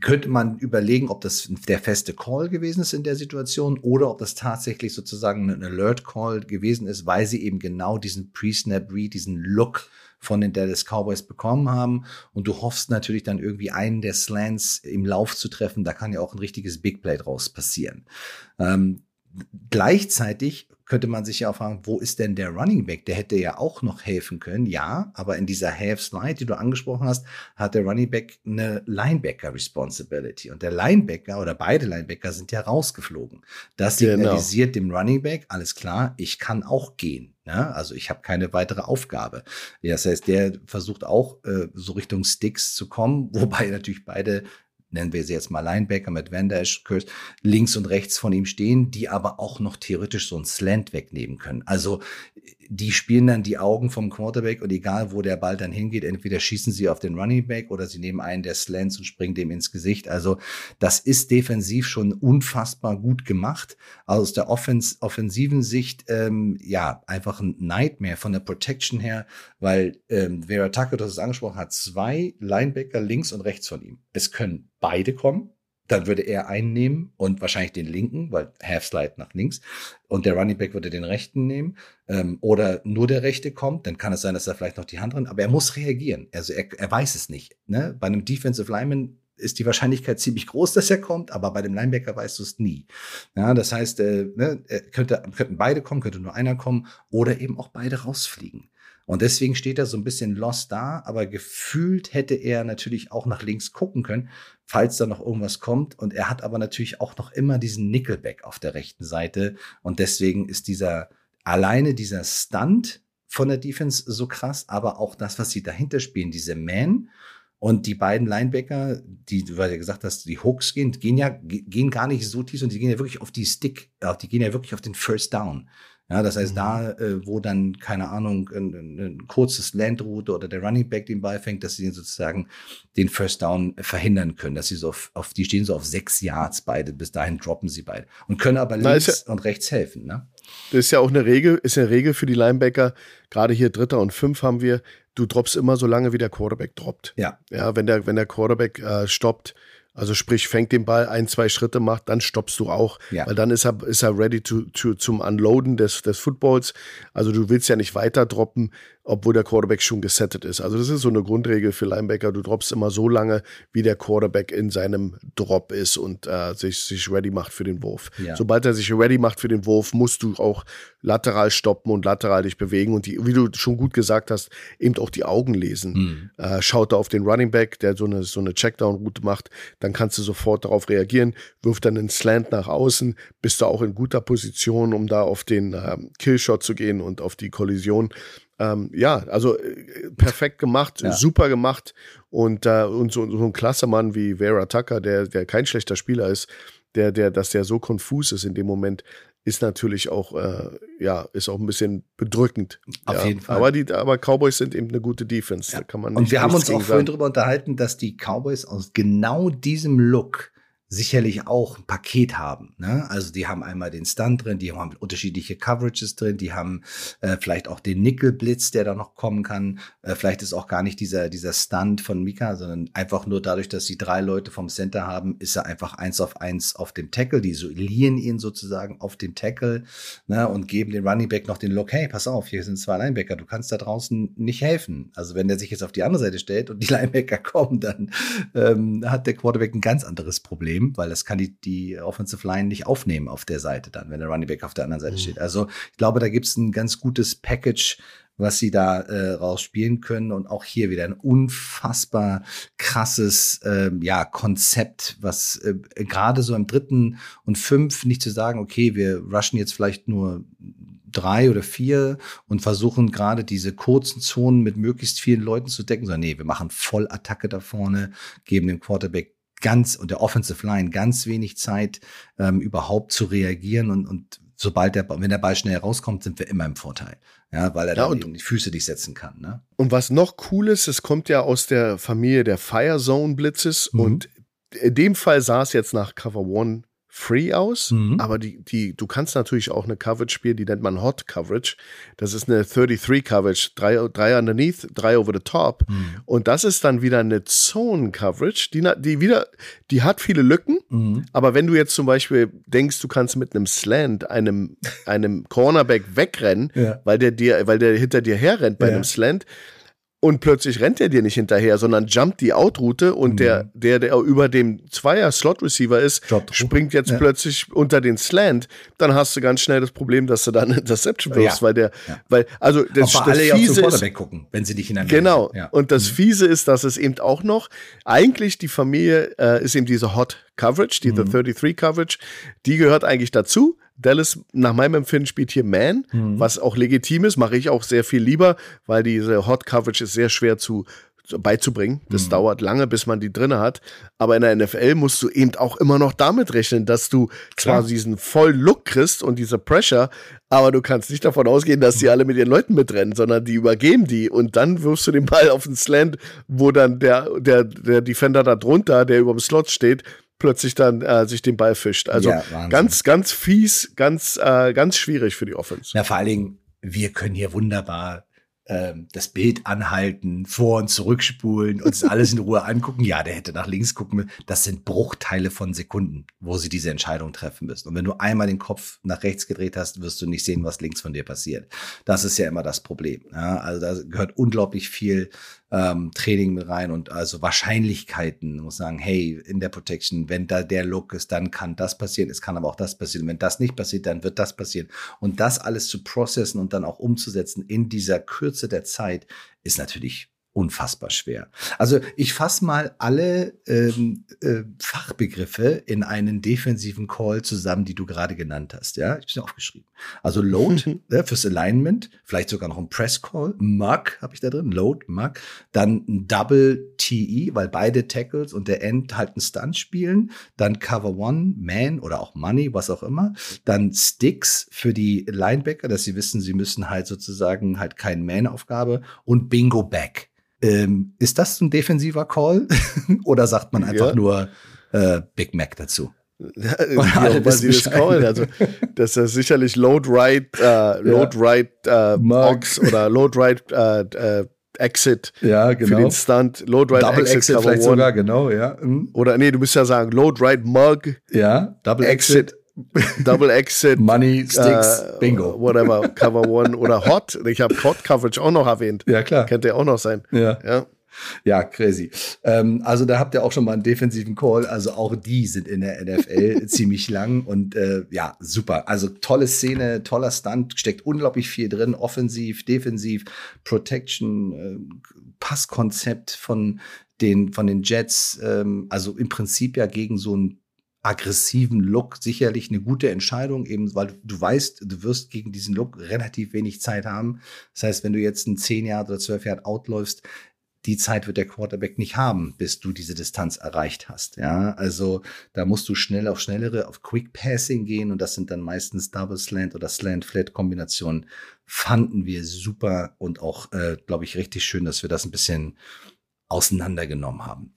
könnte man überlegen, ob das der feste Call gewesen ist in der Situation oder ob das tatsächlich sozusagen ein Alert Call gewesen ist, weil sie eben genau diesen Pre-Snap Read, diesen Look von den Dallas Cowboys bekommen haben. Und du hoffst natürlich dann irgendwie einen der Slants im Lauf zu treffen. Da kann ja auch ein richtiges Big Play draus passieren. Ähm, gleichzeitig könnte man sich ja auch fragen, wo ist denn der Running Back? Der hätte ja auch noch helfen können, ja, aber in dieser Half Slide, die du angesprochen hast, hat der Running Back eine Linebacker Responsibility und der Linebacker oder beide Linebacker sind ja rausgeflogen. Das genau. signalisiert genau. dem Running Back, alles klar, ich kann auch gehen. Ja, also ich habe keine weitere Aufgabe. Das heißt, der versucht auch äh, so Richtung Sticks zu kommen, [LAUGHS] wobei natürlich beide nennen wir sie jetzt mal Linebacker mit Van Der links und rechts von ihm stehen, die aber auch noch theoretisch so ein Slant wegnehmen können. Also die spielen dann die Augen vom Quarterback und egal wo der Ball dann hingeht, entweder schießen sie auf den Running Back oder sie nehmen einen der Slants und springen dem ins Gesicht. Also das ist defensiv schon unfassbar gut gemacht. Also aus der Offens offensiven Sicht, ähm, ja, einfach ein Nightmare von der Protection her, weil ähm, Vera Tucker, das ist angesprochen hat, zwei Linebacker links und rechts von ihm. Es können beide kommen dann würde er einen nehmen und wahrscheinlich den linken, weil Half Slide nach links. Und der Running Back würde den rechten nehmen. Ähm, oder nur der rechte kommt, dann kann es sein, dass er vielleicht noch die Hand drin, aber er muss reagieren. Also er, er weiß es nicht. Ne? Bei einem Defensive Lineman ist die Wahrscheinlichkeit ziemlich groß, dass er kommt, aber bei dem Linebacker weißt du es nie. Ja, das heißt, äh, ne, könnte, könnten beide kommen, könnte nur einer kommen oder eben auch beide rausfliegen. Und deswegen steht er so ein bisschen lost da, aber gefühlt hätte er natürlich auch nach links gucken können, falls da noch irgendwas kommt. Und er hat aber natürlich auch noch immer diesen Nickelback auf der rechten Seite. Und deswegen ist dieser, alleine dieser Stunt von der Defense so krass, aber auch das, was sie dahinter spielen, diese Man Und die beiden Linebacker, die, du ja gesagt hast, die Hooks gehen, gehen ja, gehen gar nicht so tief und die gehen ja wirklich auf die Stick, die gehen ja wirklich auf den First Down. Ja, das heißt, mhm. da, äh, wo dann, keine Ahnung, ein, ein, ein kurzes Landroute oder der Running Back den Ball fängt, dass sie sozusagen den First Down verhindern können, dass sie so auf, auf die stehen so auf sechs Yards beide, bis dahin droppen sie beide und können aber Na, links ja, und rechts helfen, ne? Das ist ja auch eine Regel, ist eine Regel für die Linebacker. Gerade hier Dritter und Fünf haben wir. Du droppst immer so lange, wie der Quarterback droppt. Ja. Ja, wenn der, wenn der Quarterback äh, stoppt, also sprich, fängt den Ball ein, zwei Schritte macht, dann stoppst du auch. Ja. Weil dann ist er, ist er ready to, to, zum Unloaden des, des Footballs. Also du willst ja nicht weiter droppen, obwohl der Quarterback schon gesettet ist. Also das ist so eine Grundregel für Linebacker. Du droppst immer so lange, wie der Quarterback in seinem Drop ist und äh, sich, sich ready macht für den Wurf. Ja. Sobald er sich ready macht für den Wurf, musst du auch lateral stoppen und lateral dich bewegen und die, wie du schon gut gesagt hast, eben auch die Augen lesen. Mhm. Äh, schaut er auf den Running Back, der so eine, so eine Checkdown-Route macht, dann kannst du sofort darauf reagieren, wirft dann einen Slant nach außen, bist du auch in guter Position, um da auf den äh, Killshot zu gehen und auf die Kollision. Ähm, ja, also äh, perfekt gemacht, ja. super gemacht und, äh, und so, so ein klasse Mann wie Vera Tucker, der, der kein schlechter Spieler ist, der, der, dass der so konfus ist in dem Moment, ist natürlich auch, äh, ja, ist auch ein bisschen bedrückend. Auf ja. jeden Fall. Aber die, aber Cowboys sind eben eine gute Defense. Ja. Da kann man nicht, Und wir haben uns auch vorhin darüber unterhalten, dass die Cowboys aus genau diesem Look sicherlich auch ein Paket haben. Ne? Also die haben einmal den Stunt drin, die haben unterschiedliche Coverages drin, die haben äh, vielleicht auch den Nickelblitz, der da noch kommen kann. Äh, vielleicht ist auch gar nicht dieser, dieser Stunt von Mika, sondern einfach nur dadurch, dass sie drei Leute vom Center haben, ist er einfach eins auf eins auf dem Tackle. Die isolieren ihn sozusagen auf dem Tackle ne? und geben den Running Back noch den Look, hey, pass auf, hier sind zwei Linebacker, du kannst da draußen nicht helfen. Also wenn der sich jetzt auf die andere Seite stellt und die [LAUGHS] Linebacker kommen, dann ähm, hat der Quarterback ein ganz anderes Problem. Problem, weil das kann die, die Offensive Line nicht aufnehmen auf der Seite dann, wenn der Running Back auf der anderen Seite mhm. steht. Also ich glaube, da gibt es ein ganz gutes Package, was sie da äh, rausspielen können und auch hier wieder ein unfassbar krasses äh, ja Konzept, was äh, gerade so im dritten und fünf nicht zu sagen, okay, wir rushen jetzt vielleicht nur drei oder vier und versuchen gerade diese kurzen Zonen mit möglichst vielen Leuten zu decken, sondern nee, wir machen Vollattacke da vorne, geben dem Quarterback ganz und der Offensive Line ganz wenig Zeit, ähm, überhaupt zu reagieren und, und sobald der, wenn der Ball schnell rauskommt, sind wir immer im Vorteil. Ja, weil er ja, dann eben die Füße dich setzen kann. Ne? Und was noch cool ist, es kommt ja aus der Familie der Fire Zone Blitzes mhm. und in dem Fall sah es jetzt nach Cover One free aus, mhm. aber die, die, du kannst natürlich auch eine Coverage spielen, die nennt man Hot Coverage. Das ist eine 33 Coverage, drei, drei underneath, drei over the top. Mhm. Und das ist dann wieder eine Zone Coverage, die, die wieder, die hat viele Lücken, mhm. aber wenn du jetzt zum Beispiel denkst, du kannst mit einem Slant einem, einem Cornerback wegrennen, ja. weil der dir, weil der hinter dir herrennt bei ja. einem Slant, und plötzlich rennt er dir nicht hinterher, sondern jumpt die Outroute und mhm. der, der, der über dem Zweier-Slot-Receiver ist, springt jetzt ja. plötzlich unter den Slant, dann hast du ganz schnell das Problem, dass du dann Interception wirst, ja. weil der, ja. weil, also das, das alle Fiese ist, weggucken, wenn sie dich in Genau. Und das mhm. Fiese ist, dass es eben auch noch, eigentlich die Familie äh, ist eben diese Hot Coverage, diese mhm. 33 Coverage, die gehört eigentlich dazu. Dallas, nach meinem Empfinden, spielt hier Man, mhm. was auch legitim ist, mache ich auch sehr viel lieber, weil diese Hot Coverage ist sehr schwer zu beizubringen. Das mhm. dauert lange, bis man die drinne hat. Aber in der NFL musst du eben auch immer noch damit rechnen, dass du Klar. zwar diesen vollen Look kriegst und diese Pressure, aber du kannst nicht davon ausgehen, dass die alle mit ihren Leuten mitrennen, sondern die übergeben die und dann wirfst du den Ball auf den Slant, wo dann der, der, der Defender da drunter, der über dem Slot steht, plötzlich dann äh, sich den Ball fischt. Also ja, ganz, ganz fies, ganz, äh, ganz schwierig für die Offense. Ja, vor allen Dingen, wir können hier wunderbar ähm, das Bild anhalten, vor und zurückspulen, uns alles in [LAUGHS] Ruhe angucken. Ja, der hätte nach links gucken müssen. Das sind Bruchteile von Sekunden, wo sie diese Entscheidung treffen müssen. Und wenn du einmal den Kopf nach rechts gedreht hast, wirst du nicht sehen, was links von dir passiert. Das ist ja immer das Problem. Ja, also da gehört unglaublich viel ähm, Training mit rein und also Wahrscheinlichkeiten. muss sagen, hey, in der Protection, wenn da der Look ist, dann kann das passieren. Es kann aber auch das passieren. Wenn das nicht passiert, dann wird das passieren. Und das alles zu processen und dann auch umzusetzen in dieser Kürze der Zeit ist natürlich unfassbar schwer. Also ich fasse mal alle ähm, äh, Fachbegriffe in einen defensiven Call zusammen, die du gerade genannt hast. Ja, ich habe sie aufgeschrieben. Also Load ja, [LAUGHS] fürs Alignment, vielleicht sogar noch ein Press Call, Mug habe ich da drin, Load, Mug, dann ein Double TE, weil beide Tackles und der End halt einen Stunt spielen, dann Cover One, Man oder auch Money, was auch immer, dann Sticks für die Linebacker, dass sie wissen, sie müssen halt sozusagen halt keine Man-Aufgabe und Bingo Back. Ähm, ist das ein defensiver Call [LAUGHS] oder sagt man einfach ja. nur äh, Big Mac dazu? [LAUGHS] Ja, alle was sie das callen. Also, das ist sicherlich Load Right, äh, [LAUGHS] Load ja. Right äh, Box oder Load Right äh, äh, Exit ja, genau. für den Stunt. Load Right Double Exit, Exit vielleicht one. sogar, genau, ja. Mhm. Oder nee, du müsst ja sagen Load Right Mug. Ja, Double Exit. Exit Double Exit, [LAUGHS] Money, Sticks, uh, Bingo. Whatever, Cover One oder Hot. Ich habe Hot Coverage auch noch erwähnt. Ja, klar. Könnte ja auch noch sein. Ja. ja. Ja, crazy. Ähm, also da habt ihr auch schon mal einen defensiven Call. Also auch die sind in der NFL [LAUGHS] ziemlich lang und äh, ja, super. Also tolle Szene, toller Stunt, steckt unglaublich viel drin. Offensiv, defensiv, Protection, äh, Passkonzept von den, von den Jets. Ähm, also im Prinzip ja gegen so ein aggressiven Look sicherlich eine gute Entscheidung, eben weil du weißt, du wirst gegen diesen Look relativ wenig Zeit haben. Das heißt, wenn du jetzt ein 10 Jahre oder 12 Jahre outläufst, die Zeit wird der Quarterback nicht haben, bis du diese Distanz erreicht hast. Ja, also da musst du schnell auf schnellere, auf Quick Passing gehen und das sind dann meistens Double Slant oder Slant Flat Kombinationen. Fanden wir super und auch, äh, glaube ich, richtig schön, dass wir das ein bisschen auseinandergenommen haben.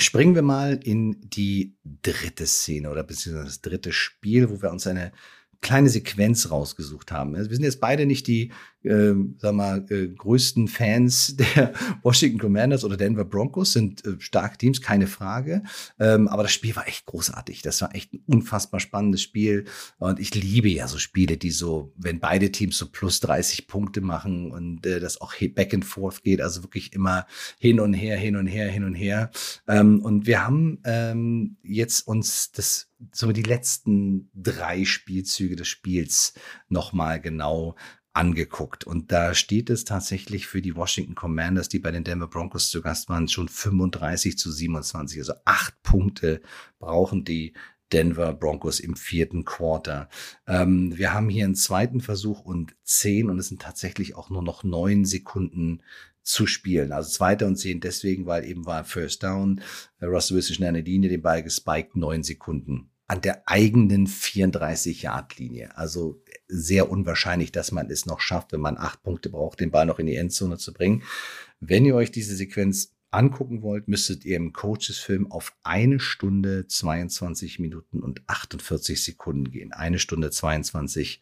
Springen wir mal in die dritte Szene oder beziehungsweise das dritte Spiel, wo wir uns eine kleine Sequenz rausgesucht haben. Also wir sind jetzt beide nicht die, äh, sag mal, äh, größten Fans [LAUGHS] der Washington Commanders oder Denver Broncos, sind äh, starke Teams, keine Frage. Ähm, aber das Spiel war echt großartig. Das war echt ein unfassbar spannendes Spiel. Und ich liebe ja so Spiele, die so, wenn beide Teams so plus 30 Punkte machen und äh, das auch back and forth geht, also wirklich immer hin und her, hin und her, hin und her. Ähm, und wir haben ähm, jetzt uns das so die letzten drei Spielzüge des Spiels nochmal genau angeguckt. Und da steht es tatsächlich für die Washington Commanders, die bei den Denver Broncos zu Gast waren, schon 35 zu 27. Also acht Punkte brauchen die Denver Broncos im vierten Quarter. Ähm, wir haben hier einen zweiten Versuch und zehn und es sind tatsächlich auch nur noch neun Sekunden zu spielen. Also zweiter und zehn deswegen, weil eben war First Down. Russell Wilson schnell eine Linie, den Ball gespiked, neun Sekunden an der eigenen 34-Yard-Linie. Also sehr unwahrscheinlich, dass man es noch schafft, wenn man acht Punkte braucht, den Ball noch in die Endzone zu bringen. Wenn ihr euch diese Sequenz angucken wollt, müsstet ihr im Coaches-Film auf eine Stunde 22 Minuten und 48 Sekunden gehen. Eine Stunde 22,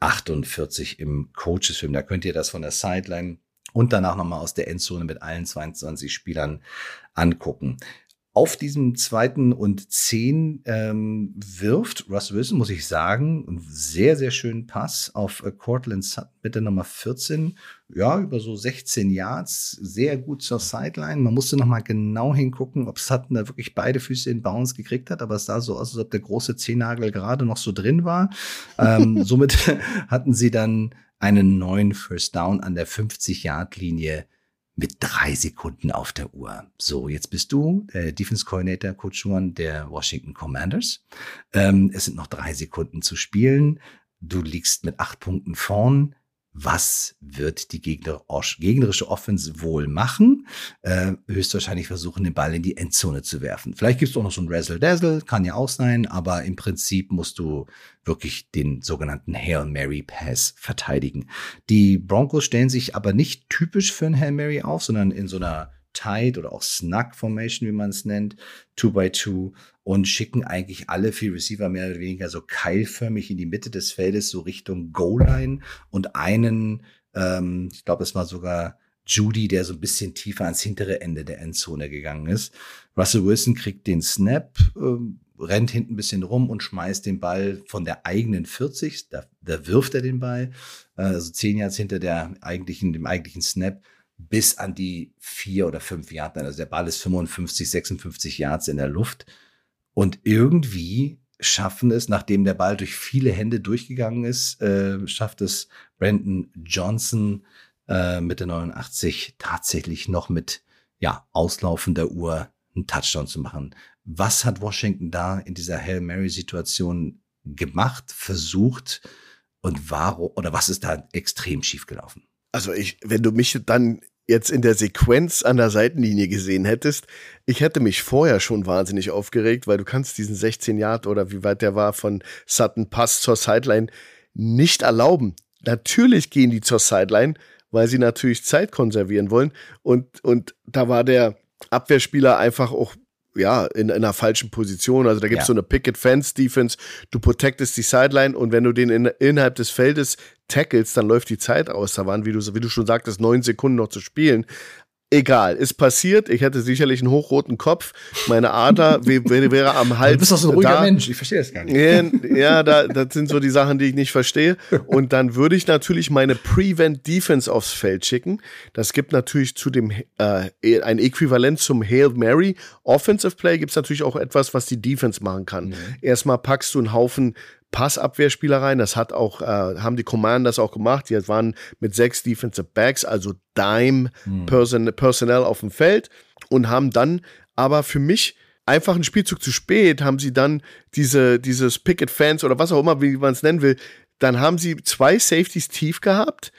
48 im Coaches-Film. Da könnt ihr das von der Sideline und danach nochmal aus der Endzone mit allen 22 Spielern angucken auf diesem zweiten und zehn ähm, wirft Russ Wilson, muss ich sagen, einen sehr, sehr schönen Pass auf äh, Cortland Sutton mit der Nummer 14. Ja, über so 16 Yards, sehr gut zur Sideline. Man musste noch mal genau hingucken, ob Sutton da wirklich beide Füße in Bounce gekriegt hat, aber es sah so aus, als ob der große Zehennagel gerade noch so drin war. ähm, [LAUGHS] somit [LAUGHS] hatten sie dann einen neuen First Down an der 50-Yard-Linie mit drei Sekunden auf der Uhr. So, jetzt bist du der Defense Coordinator, Coach Juan der Washington Commanders. Ähm, es sind noch drei Sekunden zu spielen. Du liegst mit acht Punkten vorn was wird die gegnerische Offense wohl machen? Äh, höchstwahrscheinlich versuchen, den Ball in die Endzone zu werfen. Vielleicht gibt es auch noch so ein Razzle-Dazzle, kann ja auch sein, aber im Prinzip musst du wirklich den sogenannten Hail Mary Pass verteidigen. Die Broncos stellen sich aber nicht typisch für ein Hail Mary auf, sondern in so einer Tight oder auch Snug Formation, wie man es nennt, 2 by 2 und schicken eigentlich alle vier Receiver mehr oder weniger so keilförmig in die Mitte des Feldes, so Richtung Goal-Line und einen, ähm, ich glaube, es war sogar Judy, der so ein bisschen tiefer ans hintere Ende der Endzone gegangen ist. Russell Wilson kriegt den Snap, äh, rennt hinten ein bisschen rum und schmeißt den Ball von der eigenen 40, da, da wirft er den Ball, äh, also zehn Yards hinter der eigentlichen, dem eigentlichen Snap bis an die vier oder fünf Yards. Also der Ball ist 55, 56 Yards in der Luft. Und irgendwie schaffen es, nachdem der Ball durch viele Hände durchgegangen ist, äh, schafft es Brandon Johnson, äh, mit der 89 tatsächlich noch mit ja, auslaufender Uhr einen Touchdown zu machen. Was hat Washington da in dieser Hail Mary-Situation gemacht, versucht und warum oder was ist da extrem schief gelaufen? Also ich, wenn du mich dann jetzt in der Sequenz an der Seitenlinie gesehen hättest, ich hätte mich vorher schon wahnsinnig aufgeregt, weil du kannst diesen 16 Yard oder wie weit der war von Sutton Pass zur Sideline nicht erlauben. Natürlich gehen die zur Sideline, weil sie natürlich Zeit konservieren wollen und und da war der Abwehrspieler einfach auch ja, in, in einer falschen Position. Also da gibt es ja. so eine Picket Fence Defense. Du protectest die Sideline und wenn du den in, innerhalb des Feldes tackles, dann läuft die Zeit aus. Da waren, wie du, wie du schon sagtest, neun Sekunden noch zu spielen. Egal, ist passiert. Ich hätte sicherlich einen hochroten Kopf. Meine Ader [LAUGHS] wäre, am Hals. Du bist doch so ein ruhiger da. Mensch. Ich verstehe das gar nicht. Ja, da, das sind so die Sachen, die ich nicht verstehe. Und dann würde ich natürlich meine Prevent Defense aufs Feld schicken. Das gibt natürlich zu dem äh, ein Äquivalent zum Hail Mary Offensive Play. Gibt es natürlich auch etwas, was die Defense machen kann. Mhm. Erstmal packst du einen Haufen Passabwehrspieler rein. Das hat auch, äh, haben die Commanders auch gemacht. Die waren mit sechs Defensive Backs, also Dime hm. Person, Personnel auf dem Feld und haben dann aber für mich einfach einen Spielzug zu spät, haben sie dann diese, dieses Picket Fans oder was auch immer, wie man es nennen will, dann haben sie zwei Safeties tief gehabt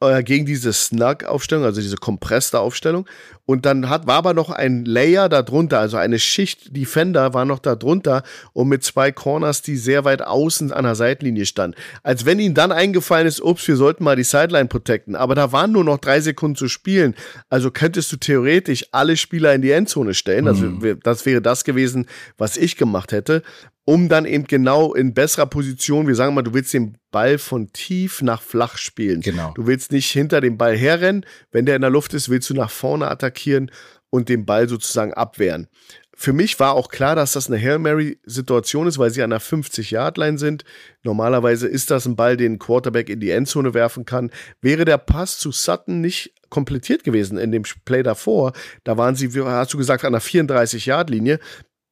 äh, gegen diese Snug-Aufstellung, also diese kompresste Aufstellung. Und dann hat, war aber noch ein Layer darunter, also eine Schicht Defender war noch darunter und mit zwei Corners, die sehr weit außen an der Seitenlinie standen. Als wenn ihnen dann eingefallen ist, ups, wir sollten mal die Sideline protecten. Aber da waren nur noch drei Sekunden zu spielen. Also könntest du theoretisch alle Spieler in die Endzone stellen. Also mhm. das wäre das gewesen, was ich gemacht hätte um dann eben genau in besserer Position, wir sagen mal, du willst den Ball von tief nach flach spielen. Genau. Du willst nicht hinter dem Ball herrennen. Wenn der in der Luft ist, willst du nach vorne attackieren und den Ball sozusagen abwehren. Für mich war auch klar, dass das eine Hail Mary-Situation ist, weil sie an der 50-Yard-Line sind. Normalerweise ist das ein Ball, den ein Quarterback in die Endzone werfen kann. Wäre der Pass zu Sutton nicht komplettiert gewesen in dem Play davor, da waren sie, hast du gesagt, an der 34-Yard-Linie,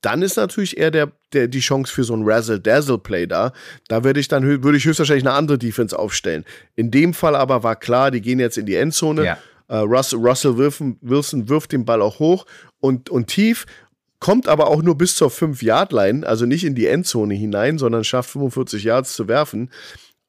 dann ist natürlich eher der, der, die Chance für so ein Razzle-Dazzle-Play da. Da würde ich dann würde ich höchstwahrscheinlich eine andere Defense aufstellen. In dem Fall aber war klar, die gehen jetzt in die Endzone. Ja. Uh, Russell, Russell Wilson, wirft den Ball auch hoch und, und tief, kommt aber auch nur bis zur 5-Yard-Line, also nicht in die Endzone hinein, sondern schafft 45 Yards zu werfen.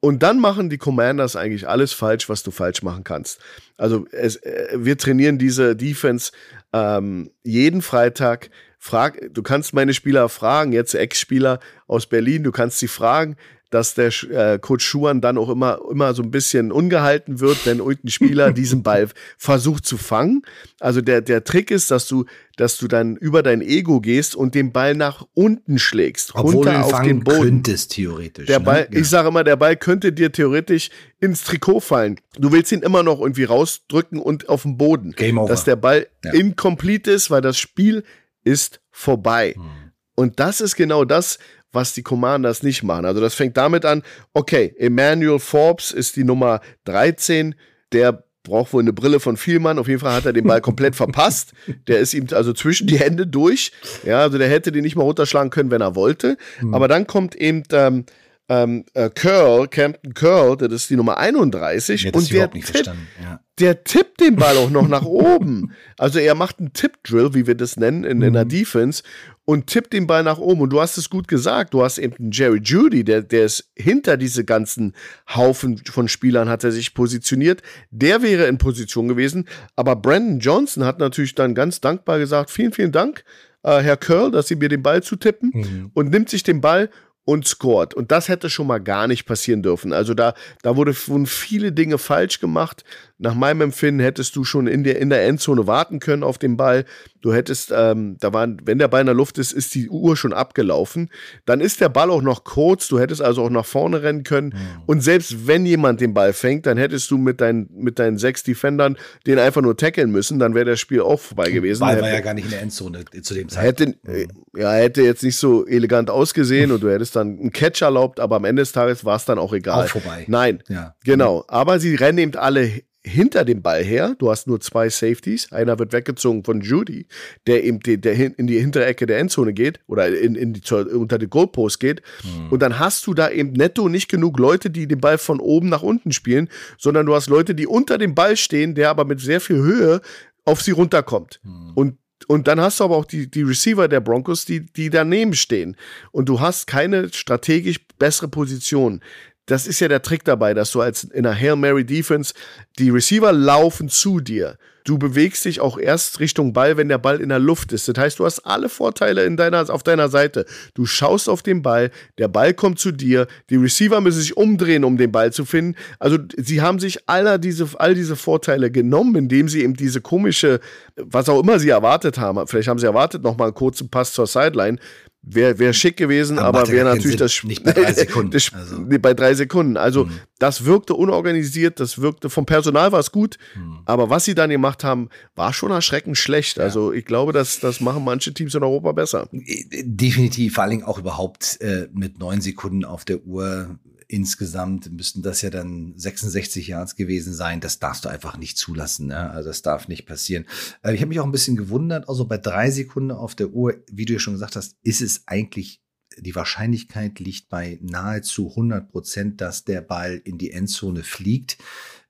Und dann machen die Commanders eigentlich alles falsch, was du falsch machen kannst. Also es, äh, wir trainieren diese Defense ähm, jeden Freitag frag, du kannst meine Spieler fragen, jetzt Ex-Spieler aus Berlin, du kannst sie fragen, dass der äh, Coach Schuhan dann auch immer, immer so ein bisschen ungehalten wird, wenn irgendein Spieler [LAUGHS] diesen Ball versucht zu fangen. Also der, der Trick ist, dass du, dass du dann über dein Ego gehst und den Ball nach unten schlägst. Obwohl runter du ihn auf den Boden. könntest, theoretisch. Der ne? Ball, ja. ich sage immer, der Ball könnte dir theoretisch ins Trikot fallen. Du willst ihn immer noch irgendwie rausdrücken und auf den Boden. Game over. Dass der Ball ja. incomplete ist, weil das Spiel ist vorbei. Hm. Und das ist genau das, was die Commanders nicht machen. Also das fängt damit an, okay, Emmanuel Forbes ist die Nummer 13, der braucht wohl eine Brille von Vielmann. Auf jeden Fall hat er den Ball komplett verpasst. Der ist ihm also zwischen die Hände durch. Ja, also der hätte den nicht mal runterschlagen können, wenn er wollte. Mhm. Aber dann kommt eben ähm, ähm, äh, Curl, Campton Curl, das ist die Nummer 31. Ja, und der, tipp, ja. der tippt den Ball auch noch nach oben. Also er macht einen Tipp-Drill, wie wir das nennen, in, mhm. in der mhm. Defense und tippt den Ball nach oben. Und du hast es gut gesagt. Du hast eben einen Jerry Judy, der, der ist hinter diese ganzen Haufen von Spielern hat er sich positioniert. Der wäre in Position gewesen. Aber Brandon Johnson hat natürlich dann ganz dankbar gesagt, vielen, vielen Dank, äh, Herr Curl, dass Sie mir den Ball zutippen mhm. und nimmt sich den Ball und scored. Und das hätte schon mal gar nicht passieren dürfen. Also da, da wurde, wurden viele Dinge falsch gemacht. Nach meinem Empfinden hättest du schon in der, in der Endzone warten können auf den Ball. Du hättest, ähm, da waren, wenn der Ball in der Luft ist, ist die Uhr schon abgelaufen. Dann ist der Ball auch noch kurz. Du hättest also auch nach vorne rennen können. Mhm. Und selbst wenn jemand den Ball fängt, dann hättest du mit deinen, mit deinen sechs Defendern den einfach nur tackeln müssen. Dann wäre das Spiel auch vorbei gewesen. Ball hätte, war ja gar nicht in der Endzone zu dem Zeitpunkt. Hätte, mhm. ja, hätte jetzt nicht so elegant ausgesehen und du hättest dann einen Catch erlaubt, aber am Ende des Tages war es dann auch egal. Auch vorbei. Nein, ja. genau. Aber sie rennen eben alle hinter dem Ball her. Du hast nur zwei Safeties. Einer wird weggezogen von Judy, der eben die, der in die hintere Ecke der Endzone geht oder in, in die, unter die Goalpost geht. Mhm. Und dann hast du da eben netto nicht genug Leute, die den Ball von oben nach unten spielen, sondern du hast Leute, die unter dem Ball stehen, der aber mit sehr viel Höhe auf sie runterkommt. Mhm. Und und dann hast du aber auch die, die Receiver der Broncos, die, die daneben stehen. Und du hast keine strategisch bessere Position das ist ja der Trick dabei, dass du als in einer Hail Mary Defense die Receiver laufen zu dir. Du bewegst dich auch erst Richtung Ball, wenn der Ball in der Luft ist. Das heißt, du hast alle Vorteile in deiner, auf deiner Seite. Du schaust auf den Ball, der Ball kommt zu dir, die Receiver müssen sich umdrehen, um den Ball zu finden. Also sie haben sich aller diese, all diese Vorteile genommen, indem sie eben diese komische, was auch immer sie erwartet haben, vielleicht haben sie erwartet, nochmal einen kurzen Pass zur Sideline, Wäre wär schick gewesen, aber, aber wäre natürlich das nicht bei drei [LAUGHS] Sekunden. Das, also. bei drei Sekunden. Also mhm. das wirkte unorganisiert, das wirkte vom Personal war es gut, mhm. aber was sie dann gemacht haben, war schon erschreckend schlecht. Ja. Also ich glaube, dass das machen manche Teams in Europa besser. Definitiv, vor allem auch überhaupt äh, mit neun Sekunden auf der Uhr insgesamt müssten das ja dann 66 Yards gewesen sein. Das darfst du einfach nicht zulassen. Ne? Also das darf nicht passieren. Äh, ich habe mich auch ein bisschen gewundert, also bei drei Sekunden auf der Uhr, wie du ja schon gesagt hast, ist es eigentlich die Wahrscheinlichkeit liegt bei nahezu 100 Prozent, dass der Ball in die Endzone fliegt.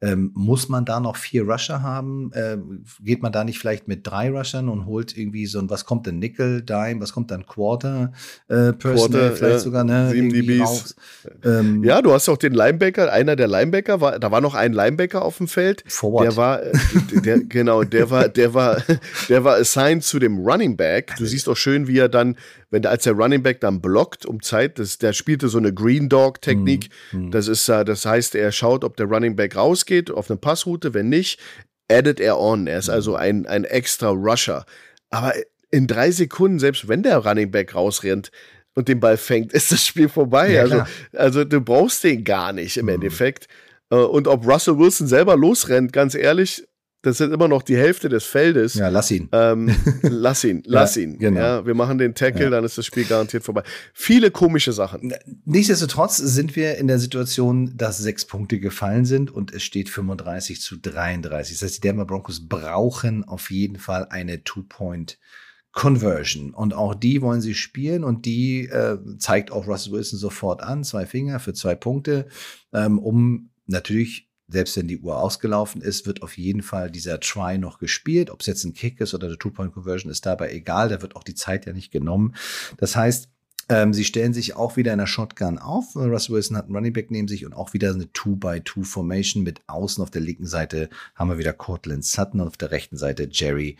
Ähm, muss man da noch vier Rusher haben? Ähm, geht man da nicht vielleicht mit drei Rushern und holt irgendwie so ein, was kommt denn, Nickel, Dime, was kommt dann, Quarter, äh, Personal, vielleicht ja, sogar, ne? 7 DBs. Ähm, ja, du hast auch den Linebacker, einer der Linebacker, war, da war noch ein Linebacker auf dem Feld. Forward. Der war, äh, der, genau, der war, der war, [LAUGHS] der war assigned zu dem Running Back. Du siehst auch schön, wie er dann wenn der als der Running Back dann blockt um Zeit, das, der spielte so eine Green Dog Technik. Mhm. Das ist, äh, das heißt, er schaut, ob der Running Back rausgeht auf eine Passroute. Wenn nicht, addet er on. Er ist mhm. also ein, ein extra Rusher. Aber in drei Sekunden, selbst wenn der Running Back rausrennt, und den Ball fängt, [LAUGHS] ist das Spiel vorbei. Ja, also, also du brauchst den gar nicht im mhm. Endeffekt. Äh, und ob Russell Wilson selber losrennt, ganz ehrlich, das sind immer noch die Hälfte des Feldes. Ja, lass ihn. Ähm, [LAUGHS] lass ihn, lass ja, ihn. Genau. Ja, wir machen den Tackle, ja. dann ist das Spiel garantiert vorbei. Viele komische Sachen. Nichtsdestotrotz sind wir in der Situation, dass sechs Punkte gefallen sind und es steht 35 zu 33. Das heißt, die Denver Broncos brauchen auf jeden Fall eine Two-Point Conversion. Und auch die wollen sie spielen und die äh, zeigt auch Russell Wilson sofort an. Zwei Finger für zwei Punkte, ähm, um natürlich selbst wenn die Uhr ausgelaufen ist, wird auf jeden Fall dieser Try noch gespielt. Ob es jetzt ein Kick ist oder eine Two-Point-Conversion, ist dabei egal. Da wird auch die Zeit ja nicht genommen. Das heißt, ähm, sie stellen sich auch wieder in der Shotgun auf. Russell Wilson hat einen Running Back neben sich und auch wieder eine Two-by-Two-Formation mit außen auf der linken Seite haben wir wieder Cortland Sutton und auf der rechten Seite Jerry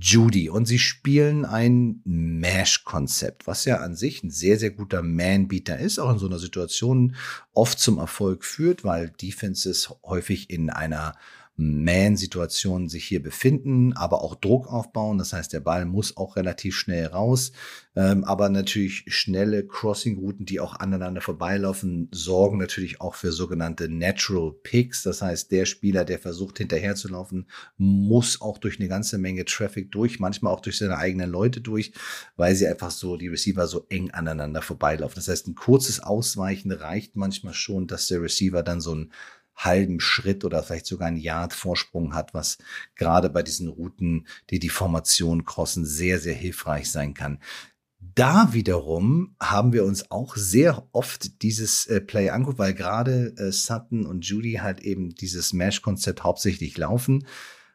Judy. Und sie spielen ein Mash-Konzept, was ja an sich ein sehr, sehr guter Man-Beater ist, auch in so einer Situation oft zum Erfolg führt, weil Defenses häufig in einer Man-Situationen sich hier befinden, aber auch Druck aufbauen. Das heißt, der Ball muss auch relativ schnell raus. Ähm, aber natürlich schnelle Crossing-Routen, die auch aneinander vorbeilaufen, sorgen natürlich auch für sogenannte Natural Picks. Das heißt, der Spieler, der versucht hinterherzulaufen, muss auch durch eine ganze Menge Traffic durch, manchmal auch durch seine eigenen Leute durch, weil sie einfach so, die Receiver so eng aneinander vorbeilaufen. Das heißt, ein kurzes Ausweichen reicht manchmal schon, dass der Receiver dann so ein halben Schritt oder vielleicht sogar ein Yard Vorsprung hat, was gerade bei diesen Routen, die die Formation crossen, sehr, sehr hilfreich sein kann. Da wiederum haben wir uns auch sehr oft dieses äh, Play angeguckt, weil gerade äh, Sutton und Judy halt eben dieses Mesh-Konzept hauptsächlich laufen.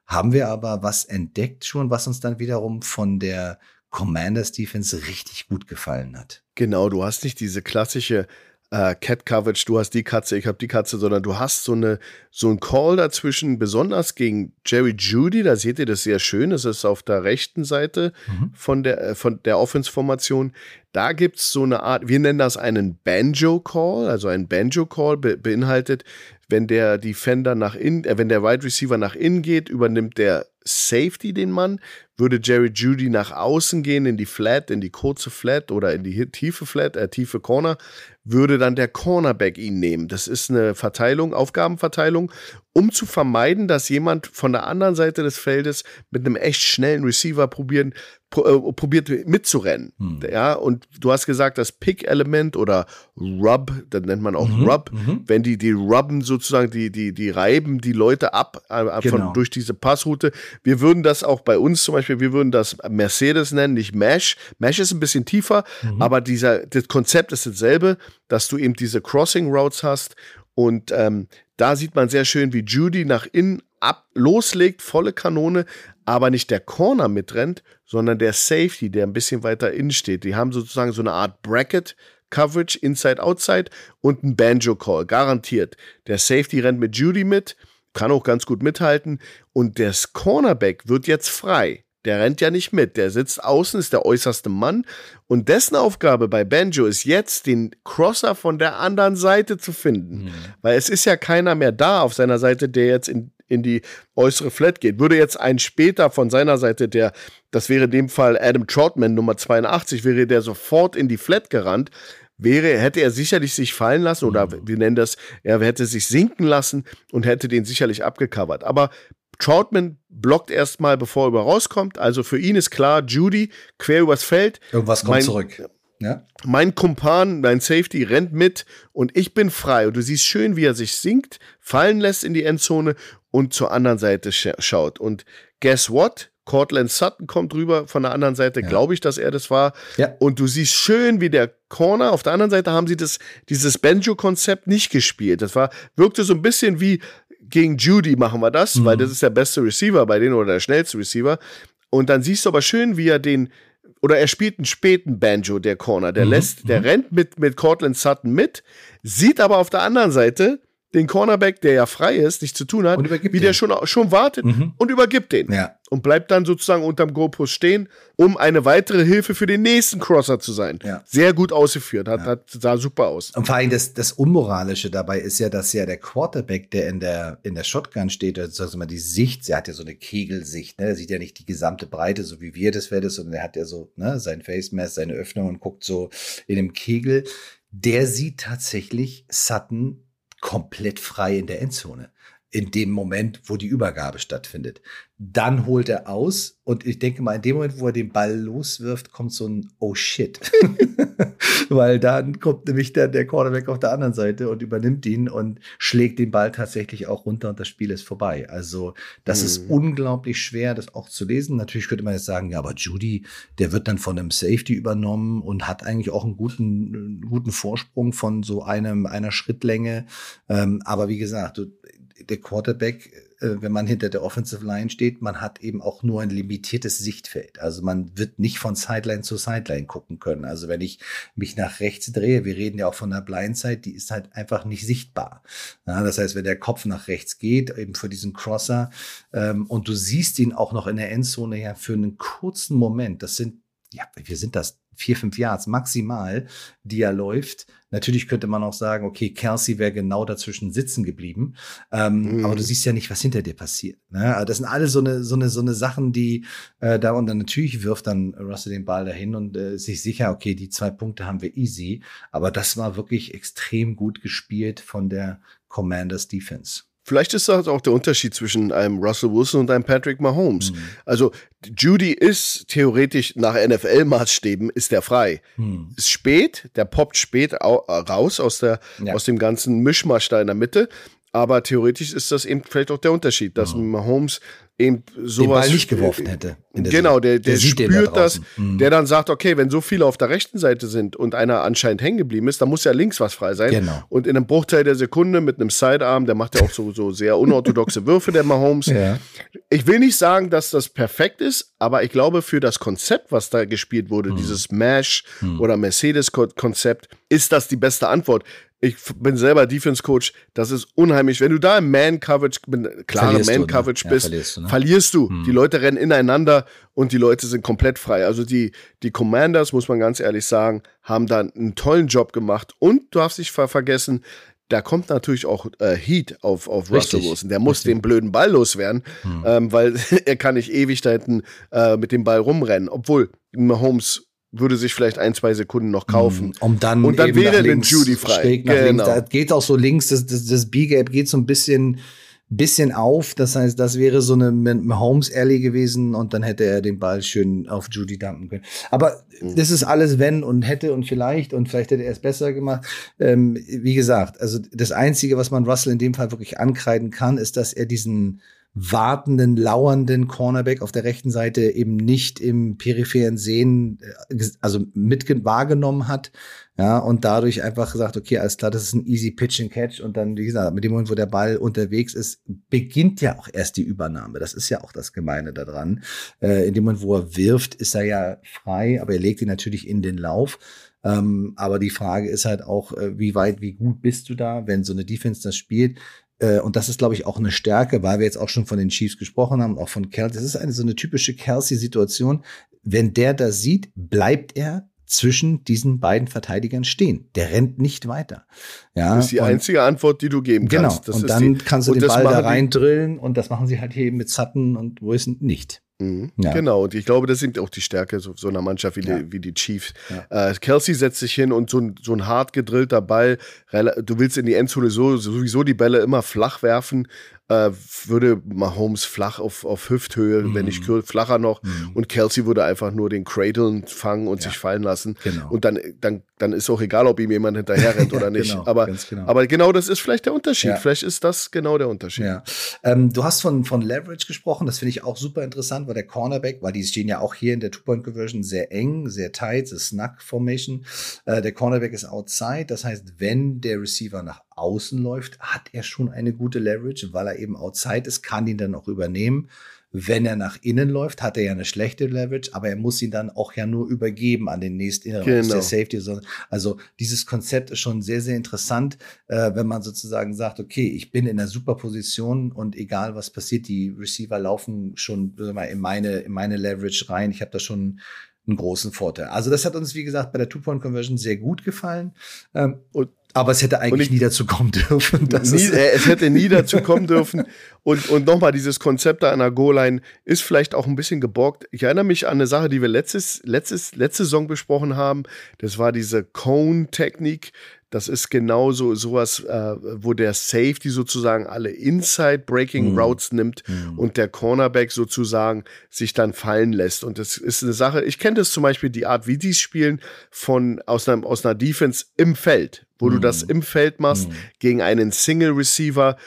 Haben wir aber was entdeckt schon, was uns dann wiederum von der Commanders Defense richtig gut gefallen hat. Genau, du hast nicht diese klassische äh, Cat Coverage, du hast die Katze, ich habe die Katze, sondern du hast so eine so ein Call dazwischen, besonders gegen Jerry Judy, da seht ihr das sehr schön, das ist auf der rechten Seite mhm. von der äh, von der Offense-Formation. Da gibt es so eine Art, wir nennen das einen Banjo-Call, also ein Banjo-Call be beinhaltet, wenn der Defender nach innen, äh, wenn der Wide Receiver nach innen geht, übernimmt der Safety den Mann. Würde Jerry Judy nach außen gehen, in die Flat, in die kurze Flat oder in die tiefe Flat, äh, tiefe Corner, würde dann der Cornerback ihn nehmen. Das ist eine Verteilung, Aufgabenverteilung, um zu vermeiden, dass jemand von der anderen Seite des Feldes mit einem echt schnellen Receiver probieren, äh, probiert mitzurennen. Hm. Ja, und du hast gesagt, das Pick-Element oder Rub, das nennt man auch mhm. Rub, mhm. wenn die, die rubben sozusagen, die, die, die reiben die Leute ab äh, genau. von, durch diese Passroute. Wir würden das auch bei uns zum Beispiel, wir würden das Mercedes nennen, nicht Mesh. Mesh ist ein bisschen tiefer, mhm. aber dieser, das Konzept ist dasselbe, dass du eben diese Crossing Routes hast und ähm, da sieht man sehr schön, wie Judy nach innen ab loslegt, volle Kanone, aber nicht der Corner mitrennt, sondern der Safety, der ein bisschen weiter innen steht. Die haben sozusagen so eine Art Bracket. Coverage, Inside, Outside und ein Banjo-Call, garantiert. Der Safety rennt mit Judy mit, kann auch ganz gut mithalten und der Cornerback wird jetzt frei. Der rennt ja nicht mit, der sitzt außen, ist der äußerste Mann und dessen Aufgabe bei Banjo ist jetzt, den Crosser von der anderen Seite zu finden. Mhm. Weil es ist ja keiner mehr da auf seiner Seite, der jetzt in in die äußere Flat geht. Würde jetzt ein später von seiner Seite, der, das wäre in dem Fall Adam Troutman Nummer 82, wäre der sofort in die Flat gerannt, wäre, hätte er sicherlich sich fallen lassen oder mhm. wir nennen das, er hätte sich sinken lassen und hätte den sicherlich abgecovert. Aber Troutman blockt erstmal, bevor er über rauskommt. Also für ihn ist klar, Judy quer übers Feld. Irgendwas kommt mein, zurück. Ja? Mein Kumpan, mein Safety rennt mit und ich bin frei. Und du siehst schön, wie er sich sinkt, fallen lässt in die Endzone und zur anderen Seite sch schaut. Und guess what? Cortland Sutton kommt rüber von der anderen Seite, ja. glaube ich, dass er das war. Ja. Und du siehst schön, wie der Corner, auf der anderen Seite haben sie das, dieses Banjo-Konzept nicht gespielt. Das war, wirkte so ein bisschen wie gegen Judy machen wir das, mhm. weil das ist der beste Receiver bei denen oder der schnellste Receiver. Und dann siehst du aber schön, wie er den, oder er spielt einen späten Banjo, der Corner. Der mhm. lässt, der mhm. rennt mit, mit Cortland Sutton mit, sieht aber auf der anderen Seite, den Cornerback, der ja frei ist, nichts zu tun hat, wie den. der schon, schon wartet mhm. und übergibt den. Ja. Und bleibt dann sozusagen unterm GoPost stehen, um eine weitere Hilfe für den nächsten Crosser zu sein. Ja. Sehr gut ausgeführt, hat, ja. hat, sah super aus. Und vor allem das, das Unmoralische dabei ist ja, dass ja der Quarterback, der in der, in der Shotgun steht, also mal die Sicht, er hat ja so eine Kegelsicht, ne? Er sieht ja nicht die gesamte Breite, so wie wir das werden, sondern er hat ja so, ne, sein Face Mask, seine Öffnung und guckt so in dem Kegel. Der sieht tatsächlich Sutton komplett frei in der Endzone. In dem Moment, wo die Übergabe stattfindet. Dann holt er aus und ich denke mal, in dem Moment, wo er den Ball loswirft, kommt so ein Oh shit. [LAUGHS] [LAUGHS] Weil dann kommt nämlich der, der Quarterback auf der anderen Seite und übernimmt ihn und schlägt den Ball tatsächlich auch runter und das Spiel ist vorbei. Also, das mhm. ist unglaublich schwer, das auch zu lesen. Natürlich könnte man jetzt sagen, ja, aber Judy, der wird dann von einem Safety übernommen und hat eigentlich auch einen guten, guten Vorsprung von so einem, einer Schrittlänge. Ähm, aber wie gesagt, der Quarterback, äh, wenn man hinter der Offensive Line steht, man hat eben auch nur ein limitiertes Sichtfeld. Also man wird nicht von Sideline zu Sideline gucken können. Also wenn ich mich nach rechts drehe, wir reden ja auch von der Blindside, die ist halt einfach nicht sichtbar. Ja, das heißt, wenn der Kopf nach rechts geht, eben für diesen Crosser, ähm, und du siehst ihn auch noch in der Endzone ja für einen kurzen Moment, das sind ja, wir sind das vier, fünf Yards maximal, die er läuft. Natürlich könnte man auch sagen, okay, Kelsey wäre genau dazwischen sitzen geblieben. Ähm, mhm. Aber du siehst ja nicht, was hinter dir passiert. Ne? Also das sind alle so eine, so eine, so eine Sachen, die äh, da und dann natürlich wirft dann Russell den Ball dahin und äh, ist sich sicher, okay, die zwei Punkte haben wir easy. Aber das war wirklich extrem gut gespielt von der Commanders Defense. Vielleicht ist das auch der Unterschied zwischen einem Russell Wilson und einem Patrick Mahomes. Mhm. Also Judy ist theoretisch nach NFL-Maßstäben ist der frei. Mhm. Ist spät, der poppt spät raus aus der ja. aus dem ganzen Mischmasch da in der Mitte. Aber theoretisch ist das eben vielleicht auch der Unterschied, dass mhm. Mahomes eben sowas. Den Ball nicht geworfen hätte. genau, der, der, der spürt da das, mhm. der dann sagt, okay, wenn so viele auf der rechten Seite sind und einer anscheinend hängen geblieben ist, dann muss ja links was frei sein. Genau. Und in einem Bruchteil der Sekunde mit einem Sidearm, der macht ja auch so, so sehr unorthodoxe Würfe, der Mahomes. Ja. Ich will nicht sagen, dass das perfekt ist, aber ich glaube, für das Konzept, was da gespielt wurde, mhm. dieses Mash mhm. oder Mercedes-Konzept, ist das die beste Antwort ich bin selber Defense Coach, das ist unheimlich. Wenn du da im Man Coverage, klare Man Coverage ne? bist, ja, verlierst du. Ne? Verlierst du. Hm. Die Leute rennen ineinander und die Leute sind komplett frei. Also die, die Commanders, muss man ganz ehrlich sagen, haben da einen tollen Job gemacht. Und du darfst nicht ver vergessen, da kommt natürlich auch äh, Heat auf, auf Russell Wilson. Der muss Richtig. den blöden Ball loswerden, hm. ähm, weil [LAUGHS] er kann nicht ewig da hinten äh, mit dem Ball rumrennen. Obwohl Mahomes würde sich vielleicht ein, zwei Sekunden noch kaufen. Mm, um dann und dann wäre dann Judy frei. Genau. Da geht auch so links, das, das, das B-Gap geht so ein bisschen bisschen auf. Das heißt, das wäre so eine Mahomes Alley gewesen und dann hätte er den Ball schön auf Judy dumpen können. Aber mhm. das ist alles wenn und hätte und vielleicht und vielleicht hätte er es besser gemacht. Ähm, wie gesagt, also das Einzige, was man Russell in dem Fall wirklich ankreiden kann, ist, dass er diesen wartenden, lauernden Cornerback auf der rechten Seite eben nicht im peripheren Sehen, äh, also mit wahrgenommen hat. Ja, und dadurch einfach gesagt, okay, alles klar, das ist ein easy Pitch and Catch. Und dann, wie gesagt, mit dem Moment, wo der Ball unterwegs ist, beginnt ja auch erst die Übernahme. Das ist ja auch das Gemeine daran. Äh, in dem Moment, wo er wirft, ist er ja frei, aber er legt ihn natürlich in den Lauf. Ähm, aber die Frage ist halt auch, äh, wie weit, wie gut bist du da, wenn so eine Defense das spielt? Äh, und das ist, glaube ich, auch eine Stärke, weil wir jetzt auch schon von den Chiefs gesprochen haben, auch von Kelsey. Das ist eine so eine typische Kelsey-Situation. Wenn der das sieht, bleibt er zwischen diesen beiden Verteidigern stehen. Der rennt nicht weiter. Ja, das ist die und, einzige Antwort, die du geben genau. kannst. Genau. und dann die, kannst du den Ball da reindrillen und das machen sie halt hier eben mit Sutton und Wilson nicht. Mhm. Ja. Genau, und ich glaube, das sind auch die Stärke so, so einer Mannschaft wie, ja. die, wie die Chiefs. Ja. Äh, Kelsey setzt sich hin und so ein, so ein hart gedrillter Ball, du willst in die Endzone so, sowieso die Bälle immer flach werfen, äh, würde Mahomes flach auf, auf Hüfthöhe, mm. wenn nicht mhm. flacher noch. Mm. Und Kelsey würde einfach nur den Cradle fangen und ja. sich fallen lassen. Genau. Und dann, dann, dann ist auch egal, ob ihm jemand hinterher rennt oder [LAUGHS] nicht. genau, aber, genau. aber genau das ist vielleicht der Unterschied. Ja. Vielleicht ist das genau der Unterschied. Ja. Ähm, du hast von, von Leverage gesprochen. Das finde ich auch super interessant, weil der Cornerback, weil die stehen ja auch hier in der Two-Point-Conversion sehr eng, sehr tight, das Snug-Formation. Äh, der Cornerback ist outside. Das heißt, wenn der Receiver nach außen läuft, hat er schon eine gute Leverage, weil er eben outside ist, kann ihn dann auch übernehmen. Wenn er nach innen läuft, hat er ja eine schlechte Leverage, aber er muss ihn dann auch ja nur übergeben an den nächsten genau. der Safety. Also dieses Konzept ist schon sehr, sehr interessant, äh, wenn man sozusagen sagt, okay, ich bin in einer super Position und egal was passiert, die Receiver laufen schon mal, in meine, in meine Leverage rein. Ich habe da schon einen großen Vorteil. Also das hat uns, wie gesagt, bei der Two-Point-Conversion sehr gut gefallen. Ähm, und aber es hätte eigentlich ich, nie dazu kommen dürfen. [LAUGHS] Nie, äh, es hätte nie dazu kommen dürfen. Und, und nochmal, dieses Konzept da einer Goal-Line ist vielleicht auch ein bisschen geborgt. Ich erinnere mich an eine Sache, die wir letztes, letztes, letzte Saison besprochen haben. Das war diese Cone-Technik. Das ist genauso sowas, äh, wo der Safety sozusagen alle Inside Breaking mhm. Routes nimmt mhm. und der Cornerback sozusagen sich dann fallen lässt. Und das ist eine Sache, ich kenne das zum Beispiel die Art, wie die spielen, von aus einer, aus einer Defense im Feld, wo mhm. du das im Feld machst, mhm. gegen einen Single Receiver,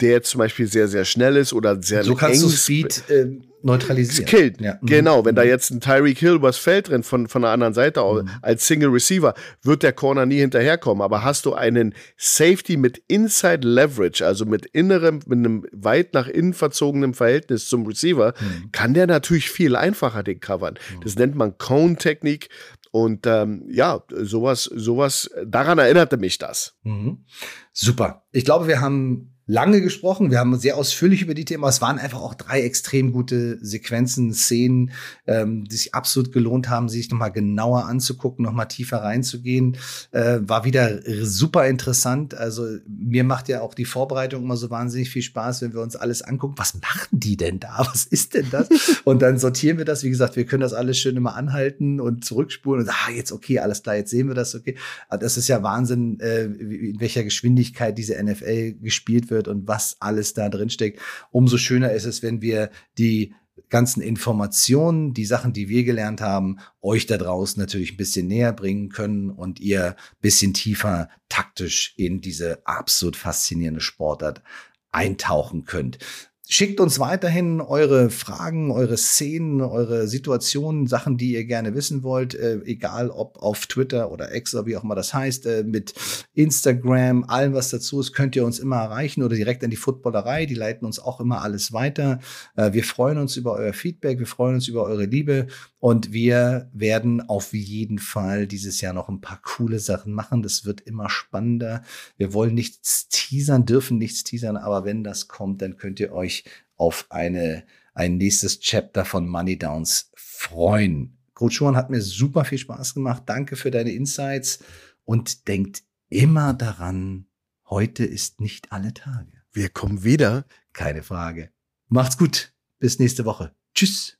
der zum Beispiel sehr, sehr schnell ist oder sehr So kannst du Speed äh, neutralisieren. Killt. Ja. Genau, wenn da mhm. jetzt ein Tyreek Hill übers Feld rennt von, von der anderen Seite mhm. als Single Receiver, wird der Corner nie hinterherkommen. Aber hast du einen Safety mit Inside Leverage, also mit innerem, mit einem weit nach innen verzogenen Verhältnis zum Receiver, mhm. kann der natürlich viel einfacher den covern. Mhm. Das nennt man Cone-Technik. Und ähm, ja, sowas, sowas, daran erinnerte mich das. Mhm. Super. Ich glaube, wir haben lange gesprochen. Wir haben sehr ausführlich über die Themen. Es waren einfach auch drei extrem gute Sequenzen, Szenen, ähm, die sich absolut gelohnt haben, sich nochmal genauer anzugucken, nochmal tiefer reinzugehen. Äh, war wieder super interessant. Also mir macht ja auch die Vorbereitung immer so wahnsinnig viel Spaß, wenn wir uns alles angucken. Was machen die denn da? [LAUGHS] Was ist denn das? und dann sortieren wir das. Wie gesagt, wir können das alles schön immer anhalten und zurückspulen und ah, jetzt okay, alles klar, jetzt sehen wir das, okay. Das ist ja Wahnsinn, äh, in welcher Geschwindigkeit diese NFL gespielt wird wird und was alles da drin steckt. Umso schöner ist es, wenn wir die ganzen Informationen, die Sachen, die wir gelernt haben, euch da draußen natürlich ein bisschen näher bringen können und ihr bisschen tiefer taktisch in diese absolut faszinierende Sportart eintauchen könnt. Schickt uns weiterhin eure Fragen, eure Szenen, eure Situationen, Sachen, die ihr gerne wissen wollt, äh, egal ob auf Twitter oder X oder wie auch immer das heißt, äh, mit Instagram, allem was dazu ist, könnt ihr uns immer erreichen oder direkt an die Footballerei, die leiten uns auch immer alles weiter. Äh, wir freuen uns über euer Feedback, wir freuen uns über eure Liebe und wir werden auf jeden Fall dieses Jahr noch ein paar coole Sachen machen. Das wird immer spannender. Wir wollen nichts teasern, dürfen nichts teasern, aber wenn das kommt, dann könnt ihr euch auf eine, ein nächstes Chapter von Money Downs freuen. Coach hat mir super viel Spaß gemacht. Danke für deine Insights und denkt immer daran, heute ist nicht alle Tage. Wir kommen wieder. Keine Frage. Macht's gut. Bis nächste Woche. Tschüss.